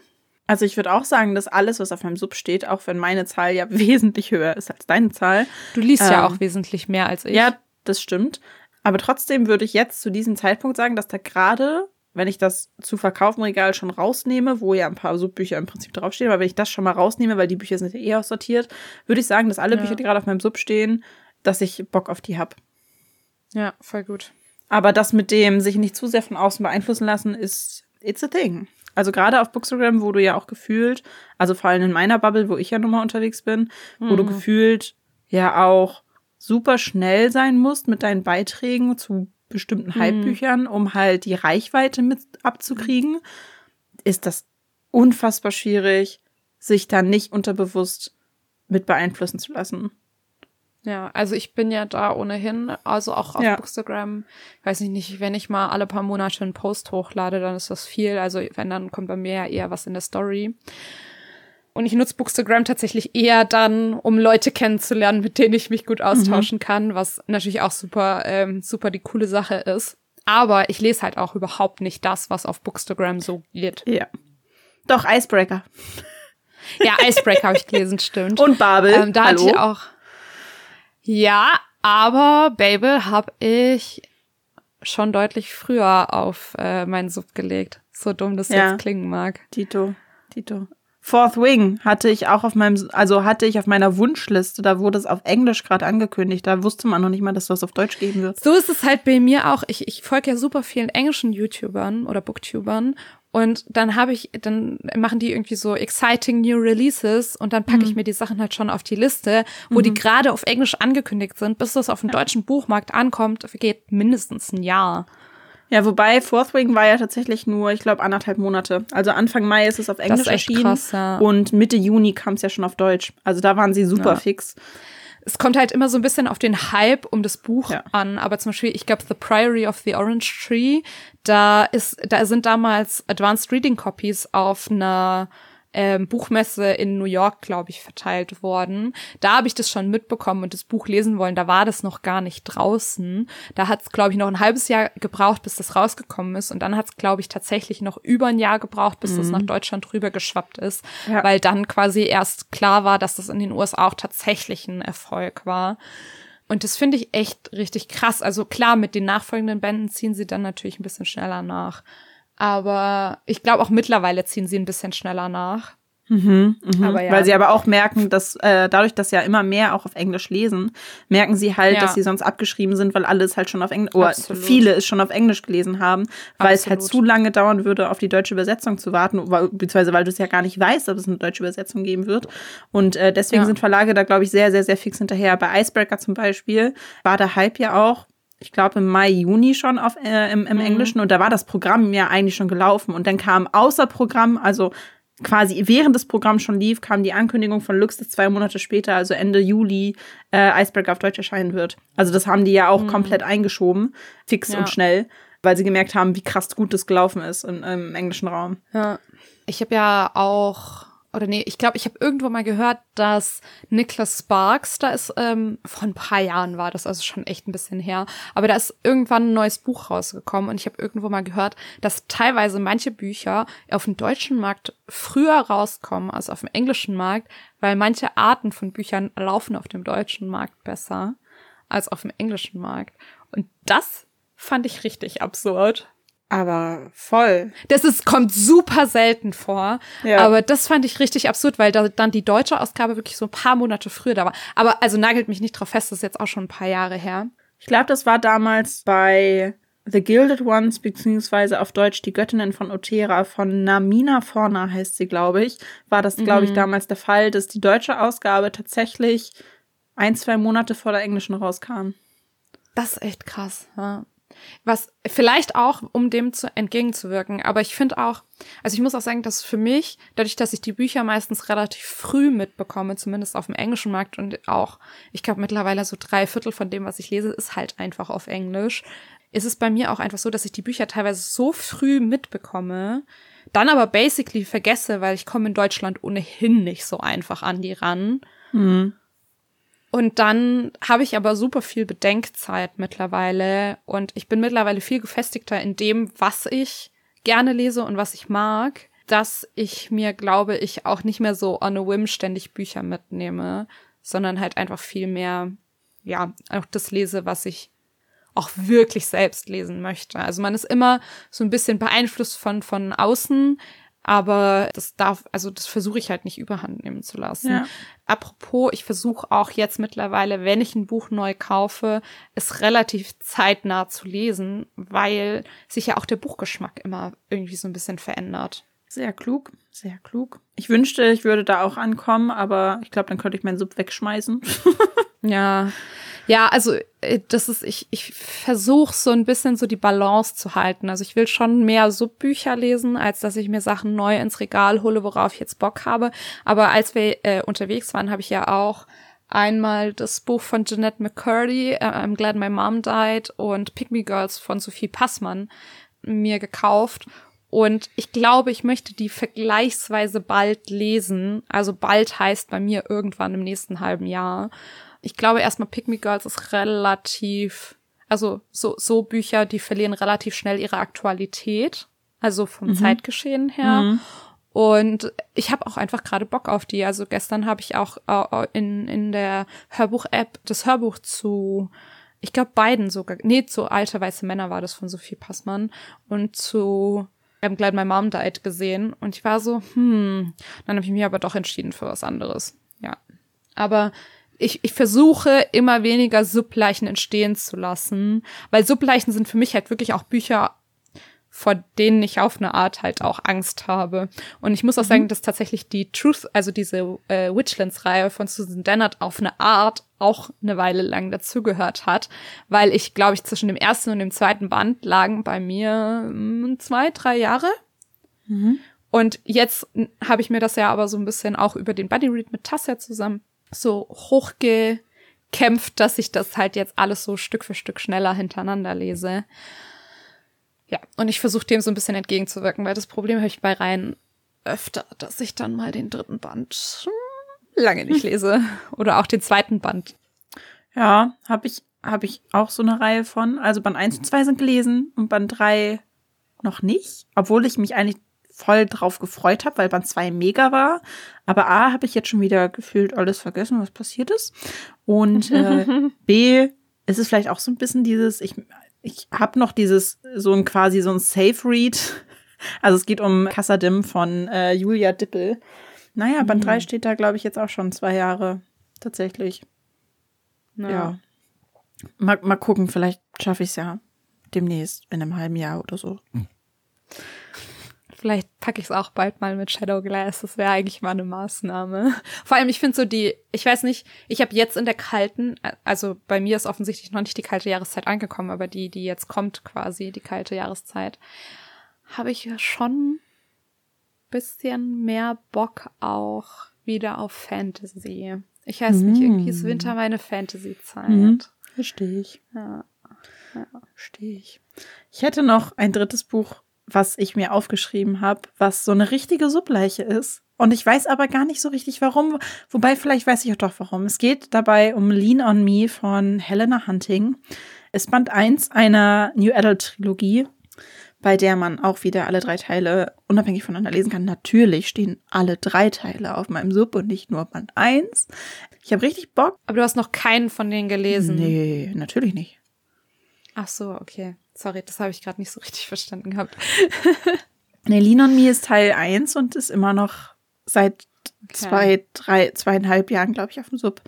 Also ich würde auch sagen, dass alles, was auf meinem Sub steht, auch wenn meine Zahl ja *laughs* wesentlich höher ist als deine Zahl. Du liest ähm, ja auch wesentlich mehr als ich. Ja, das stimmt. Aber trotzdem würde ich jetzt zu diesem Zeitpunkt sagen, dass da gerade wenn ich das zu verkaufen Regal schon rausnehme, wo ja ein paar Subbücher im Prinzip draufstehen, aber wenn ich das schon mal rausnehme, weil die Bücher sind ja eh aussortiert, würde ich sagen, dass alle ja. Bücher, die gerade auf meinem Sub stehen, dass ich Bock auf die hab. Ja, voll gut. Aber das mit dem sich nicht zu sehr von außen beeinflussen lassen, ist it's a thing. Also gerade auf Bookstagram, wo du ja auch gefühlt, also vor allem in meiner Bubble, wo ich ja nun mal unterwegs bin, mhm. wo du mhm. gefühlt ja auch super schnell sein musst mit deinen Beiträgen zu bestimmten mhm. Hype-Büchern, um halt die Reichweite mit abzukriegen, ist das unfassbar schwierig, sich dann nicht unterbewusst mit beeinflussen zu lassen. Ja, also ich bin ja da ohnehin, also auch auf ja. Bookstagram, weiß ich nicht, wenn ich mal alle paar Monate einen Post hochlade, dann ist das viel. Also wenn, dann kommt bei mir ja eher was in der Story. Und ich nutze Bookstagram tatsächlich eher dann, um Leute kennenzulernen, mit denen ich mich gut austauschen mhm. kann, was natürlich auch super, ähm, super die coole Sache ist. Aber ich lese halt auch überhaupt nicht das, was auf Bookstagram so geht. Ja. Doch, Icebreaker. *laughs* Ja, Icebreaker habe ich gelesen, stimmt. Und Babel. Ähm, da Hallo? hatte ich auch. Ja, aber Babel habe ich schon deutlich früher auf äh, meinen Sub gelegt. So dumm das ja. jetzt klingen mag. Tito, Tito. Fourth Wing hatte ich auch auf meinem, also hatte ich auf meiner Wunschliste, da wurde es auf Englisch gerade angekündigt, da wusste man noch nicht mal, dass das auf Deutsch geben wird. So ist es halt bei mir auch. Ich, ich folge ja super vielen englischen YouTubern oder Booktubern und dann habe ich, dann machen die irgendwie so exciting new releases und dann packe mhm. ich mir die Sachen halt schon auf die Liste, wo mhm. die gerade auf Englisch angekündigt sind, bis das auf dem deutschen Buchmarkt ankommt, vergeht mindestens ein Jahr. Ja, wobei Fourth Wing war ja tatsächlich nur, ich glaube, anderthalb Monate. Also Anfang Mai ist es auf Englisch erschienen. Krass, ja. Und Mitte Juni kam es ja schon auf Deutsch. Also da waren sie super ja. fix. es kommt halt immer so ein bisschen auf den Hype um das Buch Ja. an. Aber zum Beispiel, ich glaube, The Priory of the Orange Tree, da ist, da sind damals Advanced Reading Copies auf einer ähm, Buchmesse in New York, glaube ich, verteilt worden. Da habe ich das schon mitbekommen und das Buch lesen wollen. Da war das noch gar nicht draußen. Da hat es, glaube ich, noch ein halbes Jahr gebraucht, bis das rausgekommen ist. Und dann hat es, glaube ich, tatsächlich noch über ein Jahr gebraucht, bis das nach Deutschland rüber geschwappt ist. Ja. Weil dann quasi erst klar war, dass das in den USA auch tatsächlich ein Erfolg war. Und das finde ich echt richtig krass. Also klar, mit den nachfolgenden Bänden ziehen sie dann natürlich ein bisschen schneller nach. Aber ich glaube auch mittlerweile ziehen sie ein bisschen schneller nach. Aber ja. Weil sie aber auch merken, dass äh, dadurch, dass ja immer mehr auch auf Englisch lesen, merken sie halt, Ja. dass sie sonst abgeschrieben sind, weil alle es halt schon auf Englisch, oder Absolut. viele es schon auf Englisch gelesen haben, weil es halt Absolut. zu lange dauern würde, auf die deutsche Übersetzung zu warten, beziehungsweise weil du es ja gar nicht weißt, ob es eine deutsche Übersetzung geben wird. Und äh, deswegen Ja. sind Verlage da, glaube ich, sehr, sehr, sehr fix hinterher. Bei Icebreaker zum Beispiel war der Hype ja auch ich glaube, im Mai, Juni schon auf, äh, im, im Mhm. Englischen und da war das Programm ja eigentlich schon gelaufen. Und dann kam außer Programm, also quasi während das Programm schon lief, kam die Ankündigung von Lux, dass zwei Monate später, also Ende Juli, äh, Icebreaker auf Deutsch erscheinen wird. Also das haben die ja auch komplett eingeschoben, fix Mhm. Ja. und schnell, weil sie gemerkt haben, wie krass gut das gelaufen ist im, im englischen Raum. Ja. Ich habe ja auch, oder nee, ich glaube, ich habe irgendwo mal gehört, dass Nicholas Sparks, da ist, ähm, vor ein paar Jahren war das, also schon echt ein bisschen her, aber da ist irgendwann ein neues Buch rausgekommen und ich habe irgendwo mal gehört, dass teilweise manche Bücher auf dem deutschen Markt früher rauskommen als auf dem englischen Markt, weil manche Arten von Büchern laufen auf dem deutschen Markt besser als auf dem englischen Markt. Und das fand ich richtig absurd. Aber voll. Das ist, kommt super selten vor. Ja. Aber das fand ich richtig absurd, weil da dann die deutsche Ausgabe wirklich so ein paar Monate früher da war. Aber also nagelt mich nicht drauf fest, das ist jetzt auch schon ein paar Jahre her. Ich glaube, das war damals bei The Gilded Ones, beziehungsweise auf Deutsch Die Göttinnen von Otera von Namina Forna heißt sie, glaube ich. War das, glaube ich, damals der Fall, dass die deutsche Ausgabe tatsächlich ein, zwei Monate vor der englischen rauskam. Das ist echt krass. Ja. Was vielleicht auch, um dem zu entgegenzuwirken, aber ich finde auch, also ich muss auch sagen, dass für mich, dadurch, dass ich die Bücher meistens relativ früh mitbekomme, zumindest auf dem englischen Markt und auch, ich glaube mittlerweile so drei Viertel von dem, was ich lese, ist halt einfach auf Englisch, ist es bei mir auch einfach so, dass ich die Bücher teilweise so früh mitbekomme, dann aber basically vergesse, weil ich komme in Deutschland ohnehin nicht so einfach an die ran. Und dann habe ich aber super viel Bedenkzeit mittlerweile und ich bin mittlerweile viel gefestigter in dem, was ich gerne lese und was ich mag, dass ich mir, glaube ich, auch nicht mehr so on a whim ständig Bücher mitnehme, sondern halt einfach viel mehr, ja, auch das lese, was ich auch wirklich selbst lesen möchte. Also man ist immer so ein bisschen beeinflusst von, von außen, aber das darf, also das versuche ich halt nicht überhand nehmen zu lassen. Ja. Apropos, ich versuche auch jetzt mittlerweile, wenn ich ein Buch neu kaufe, es relativ zeitnah zu lesen, weil sich ja auch der Buchgeschmack immer irgendwie so ein bisschen verändert. Sehr klug, sehr klug. Ich wünschte, ich würde da auch ankommen, aber ich glaube, dann könnte ich meinen Sub wegschmeißen. *laughs* Ja, ja, also äh, das ist, ich, ich versuche so ein bisschen so die Balance zu halten. Also ich will schon mehr Subbücher lesen, als dass ich mir Sachen neu ins Regal hole, worauf ich jetzt Bock habe. Aber als wir äh, unterwegs waren, habe ich ja auch einmal das Buch von Jeanette McCurdy, äh, I'm Glad My Mom Died und Pick Me Girls von Sophie Passmann mir gekauft. Und ich glaube, ich möchte die vergleichsweise bald lesen. Also bald heißt bei mir irgendwann im nächsten halben Jahr. Ich glaube erstmal Pick Me Girls ist relativ, also so, so Bücher, die verlieren relativ schnell ihre Aktualität. Also vom Zeitgeschehen her. Und ich habe auch einfach gerade Bock auf die. Also gestern habe ich auch äh, in, in der Hörbuch-App das Hörbuch zu, ich glaube beiden sogar, nee, zu Alte Weiße Männer war das von Sophie Passmann und zu I'm Glad My Mom Died gesehen. Und ich war so, hm, dann habe ich mich aber doch entschieden für was anderes. Ja. Aber ich, ich versuche immer weniger Subleichen entstehen zu lassen, weil Subleichen sind für mich halt wirklich auch Bücher, vor denen ich auf eine Art halt auch Angst habe. Und ich muss auch sagen, dass tatsächlich die Truth, also diese äh, Witchlands-Reihe von Susan Dennard auf eine Art auch eine Weile lang dazugehört hat, weil ich, glaube ich, zwischen dem ersten und dem zweiten Band lagen bei mir mm, zwei, drei Jahre. Und jetzt habe ich mir das ja aber so ein bisschen auch über den Buddy Read mit Tassia zusammen so kämpft, dass ich das halt jetzt alles so Stück für Stück schneller hintereinander lese. Ja, und ich versuche dem so ein bisschen entgegenzuwirken, weil das Problem habe ich bei Reihen öfter, dass ich dann mal den dritten Band lange nicht *laughs* lese oder auch den zweiten Band. Ja, habe ich habe ich auch so eine Reihe von. Also Band 1 und 2 sind gelesen und Band 3 noch nicht, obwohl ich mich eigentlich voll drauf gefreut habe, weil Band 2 mega war. Aber A, habe ich jetzt schon wieder gefühlt alles vergessen, was passiert ist. Und äh, *laughs* B, ist es vielleicht auch so ein bisschen dieses, ich, ich habe noch dieses, so ein quasi so ein Safe-Read. Also es geht um Kassadim von äh, Julia Dippel. Naja, Band mhm. 3 steht da, glaube ich, jetzt auch schon zwei Jahre. Tatsächlich. Ja. ja. Mal, mal gucken, vielleicht schaffe ich es ja demnächst in einem halben Jahr oder so. Mhm. Vielleicht packe ich es auch bald mal mit Shadow Glass. Das wäre eigentlich mal eine Maßnahme. *laughs* Vor allem, ich finde so die, ich weiß nicht, ich habe jetzt in der kalten, also bei mir ist offensichtlich noch nicht die kalte Jahreszeit angekommen, aber die, die jetzt kommt quasi, die kalte Jahreszeit, habe ich ja schon bisschen mehr Bock auch wieder auf Fantasy. Ich weiß nicht, irgendwie ist Winter meine Fantasy-Zeit. Mhm. Verstehe ich. Ja. ja. Verstehe ich. Ich hätte noch ein drittes Buch was ich mir aufgeschrieben habe, was so eine richtige Subleiche ist. Und ich weiß aber gar nicht so richtig warum. Wobei, vielleicht weiß ich auch doch warum. Es geht dabei um Lean on Me von Helena Hunting. Es Band 1 einer New Adult Trilogie, bei der man auch wieder alle drei Teile unabhängig voneinander lesen kann. Natürlich stehen alle drei Teile auf meinem Sub und nicht nur Band 1. Ich habe richtig Bock. Aber du hast noch keinen von denen gelesen. Nee, natürlich nicht. Ach so, okay. Sorry, das habe ich gerade nicht so richtig verstanden gehabt. *laughs* nee, Lean on Me ist Teil 1 und ist immer noch seit okay. zwei, drei, zweieinhalb Jahren, glaube ich, auf dem Sub.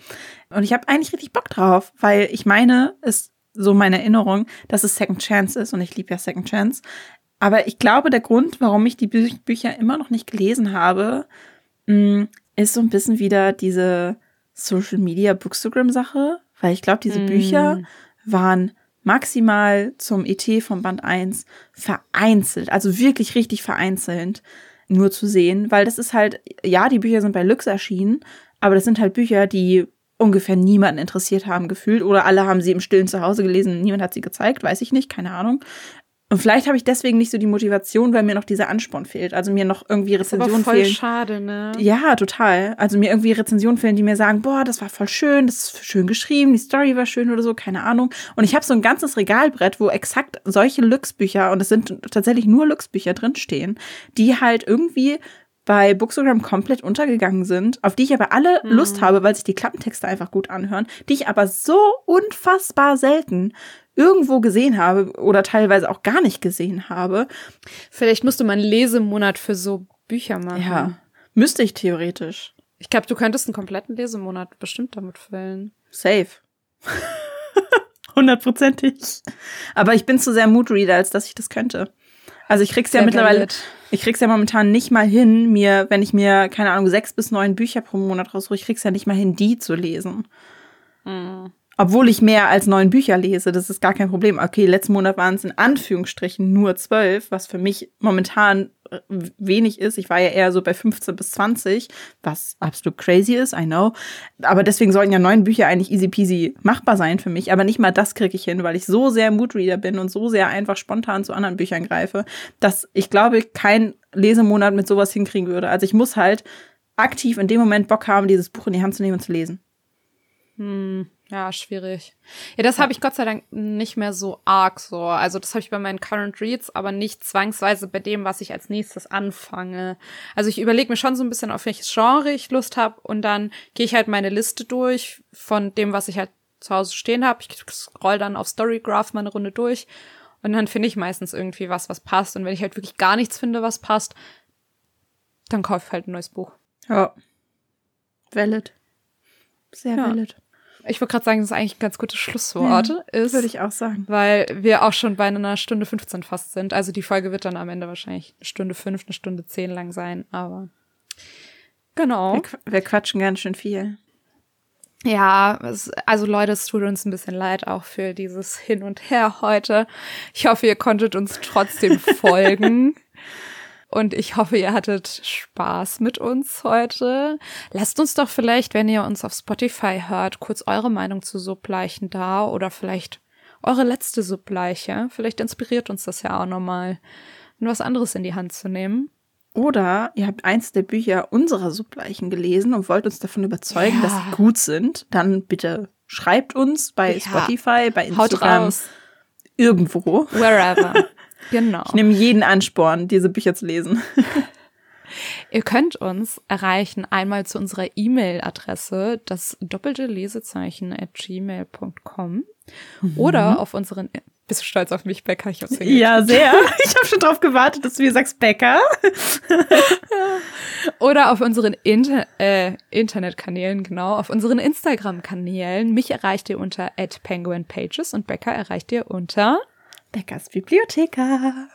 Und ich habe eigentlich richtig Bock drauf, weil ich meine, ist so meine Erinnerung, dass es Second Chance ist und ich liebe ja Second Chance. Aber ich glaube, der Grund, warum ich die Bü Bücher immer noch nicht gelesen habe, mm, ist so ein bisschen wieder diese Social Media Bookstagram Sache, weil ich glaube, diese mm. Bücher waren maximal zum ET von Band 1 vereinzelt, also wirklich richtig vereinzelt nur zu sehen, weil das ist halt, ja, die Bücher sind bei Lux erschienen, aber das sind halt Bücher, die ungefähr niemanden interessiert haben gefühlt oder alle haben sie im stillen zu Hause gelesen, niemand hat sie gezeigt, weiß ich nicht, keine Ahnung. Und vielleicht habe ich deswegen nicht so die Motivation, weil mir noch dieser Ansporn fehlt. Also mir noch irgendwie Rezensionen voll fehlen. schade, ne? Ja, total. Also mir irgendwie Rezensionen fehlen, die mir sagen, boah, das war voll schön, das ist schön geschrieben, die Story war schön oder so, keine Ahnung. Und ich habe so ein ganzes Regalbrett, wo exakt solche Lux-Bücher, und es sind tatsächlich nur Lux-Bücher drinstehen, die halt irgendwie bei Bookstagram komplett untergegangen sind, auf die ich aber alle mhm. Lust habe, weil sich die Klappentexte einfach gut anhören, die ich aber so unfassbar selten irgendwo gesehen habe oder teilweise auch gar nicht gesehen habe. Vielleicht musst du mal einen Lesemonat für so Bücher machen. Ja, müsste ich theoretisch. Ich glaube, du könntest einen kompletten Lesemonat bestimmt damit füllen. Safe. *laughs* Hundertprozentig. Aber ich bin zu sehr Moodreader, als dass ich das könnte. Also ich krieg's sehr ja mittlerweile, valid. ich krieg's ja momentan nicht mal hin, mir, wenn ich mir, keine Ahnung, sechs bis neun Bücher pro Monat rausrufe, ich krieg's ja nicht mal hin, die zu lesen. Mhm. Obwohl ich mehr als neun Bücher lese, das ist gar kein Problem. Okay, letzten Monat waren es in Anführungsstrichen nur zwölf, was für mich momentan äh, wenig ist. Ich war ja eher so bei 15 bis 20, was absolut crazy ist, I know. Aber deswegen sollten ja neun Bücher eigentlich easy peasy machbar sein für mich. Aber nicht mal das kriege ich hin, weil ich so sehr Moodreader bin und so sehr einfach spontan zu anderen Büchern greife, dass ich glaube, kein Lesemonat mit sowas hinkriegen würde. Also ich muss halt aktiv in dem Moment Bock haben, dieses Buch in die Hand zu nehmen und zu lesen. Hm. Ja, schwierig. Ja, das ja. habe ich Gott sei Dank nicht mehr so arg so. Also das habe ich bei meinen Current Reads, aber nicht zwangsweise bei dem, was ich als nächstes anfange. Also ich überlege mir schon so ein bisschen, auf welches Genre ich Lust habe und dann gehe ich halt meine Liste durch von dem, was ich halt zu Hause stehen habe. Ich scroll dann auf Storygraph mal eine Runde durch und dann finde ich meistens irgendwie was, was passt. Und wenn ich halt wirklich gar nichts finde, was passt, dann kaufe ich halt ein neues Buch. Ja. Valid. Sehr ja. valid ich wollte gerade sagen, das ist eigentlich ein ganz gutes Schlusswort. Ja, ist, würde ich auch sagen. Weil wir auch schon bei einer Stunde 15 fast sind. Also die Folge wird dann am Ende wahrscheinlich eine Stunde 5, eine Stunde 10 lang sein, aber genau. Wir, wir quatschen ganz schön viel. Ja, es, also Leute, es tut uns ein bisschen leid auch für dieses Hin und Her heute. Ich hoffe, ihr konntet uns trotzdem *laughs* folgen. Und ich hoffe, ihr hattet Spaß mit uns heute. Lasst uns doch vielleicht, wenn ihr uns auf Spotify hört, kurz eure Meinung zu Subleichen da oder vielleicht eure letzte Subleiche. Vielleicht inspiriert uns das ja auch nochmal, was anderes in die Hand zu nehmen. Oder ihr habt eins der Bücher unserer Subleichen gelesen und wollt uns davon überzeugen, ja. dass sie gut sind. Dann bitte schreibt uns bei ja. Spotify, bei Instagram, irgendwo. Wherever. *laughs* Genau. Ich nehme jeden Ansporn, diese Bücher zu lesen. *laughs* Ihr könnt uns erreichen einmal zu unserer E-Mail-Adresse, das doppelte Lesezeichen at gmail.com mhm. oder auf unseren bist du stolz auf mich, Becker? Ich hab's ja, sehr. *laughs* *laughs* Ich habe schon drauf gewartet, dass du mir sagst, Becker. Oder auf unseren Inter äh, Internetkanälen, genau, auf unseren Instagram-Kanälen. Mich erreicht ihr unter @penguinpages und Becker erreicht ihr unter Beckers Bibliotheka.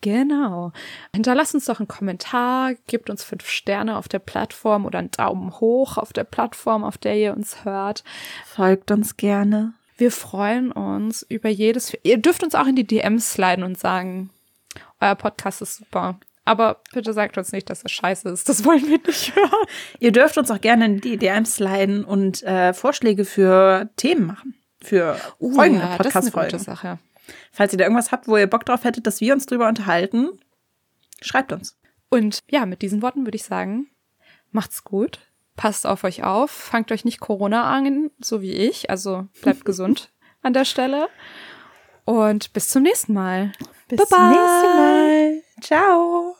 Genau. Hinterlasst uns doch einen Kommentar, gebt uns fünf Sterne auf der Plattform oder einen Daumen hoch auf der Plattform, auf der ihr uns hört. Folgt uns gerne. Wir freuen uns über jedes. Ihr dürft uns auch in die DMs sliden und sagen, euer Podcast ist super. Aber bitte sagt uns nicht, dass das scheiße ist. Das wollen wir nicht hören. Ihr dürft uns auch gerne in die DMs sliden und äh, Vorschläge für Themen machen. Für uh, folgende ja, Podcast-Folgen. Sache. Falls ihr da irgendwas habt, wo ihr Bock drauf hättet, dass wir uns drüber unterhalten, schreibt uns. Und ja, mit diesen Worten würde ich sagen, macht's gut, passt auf euch auf, fangt euch nicht Corona an, so wie ich, also bleibt *laughs* gesund an der Stelle. Und bis zum nächsten Mal. Bis zum nächsten Mal. Ciao.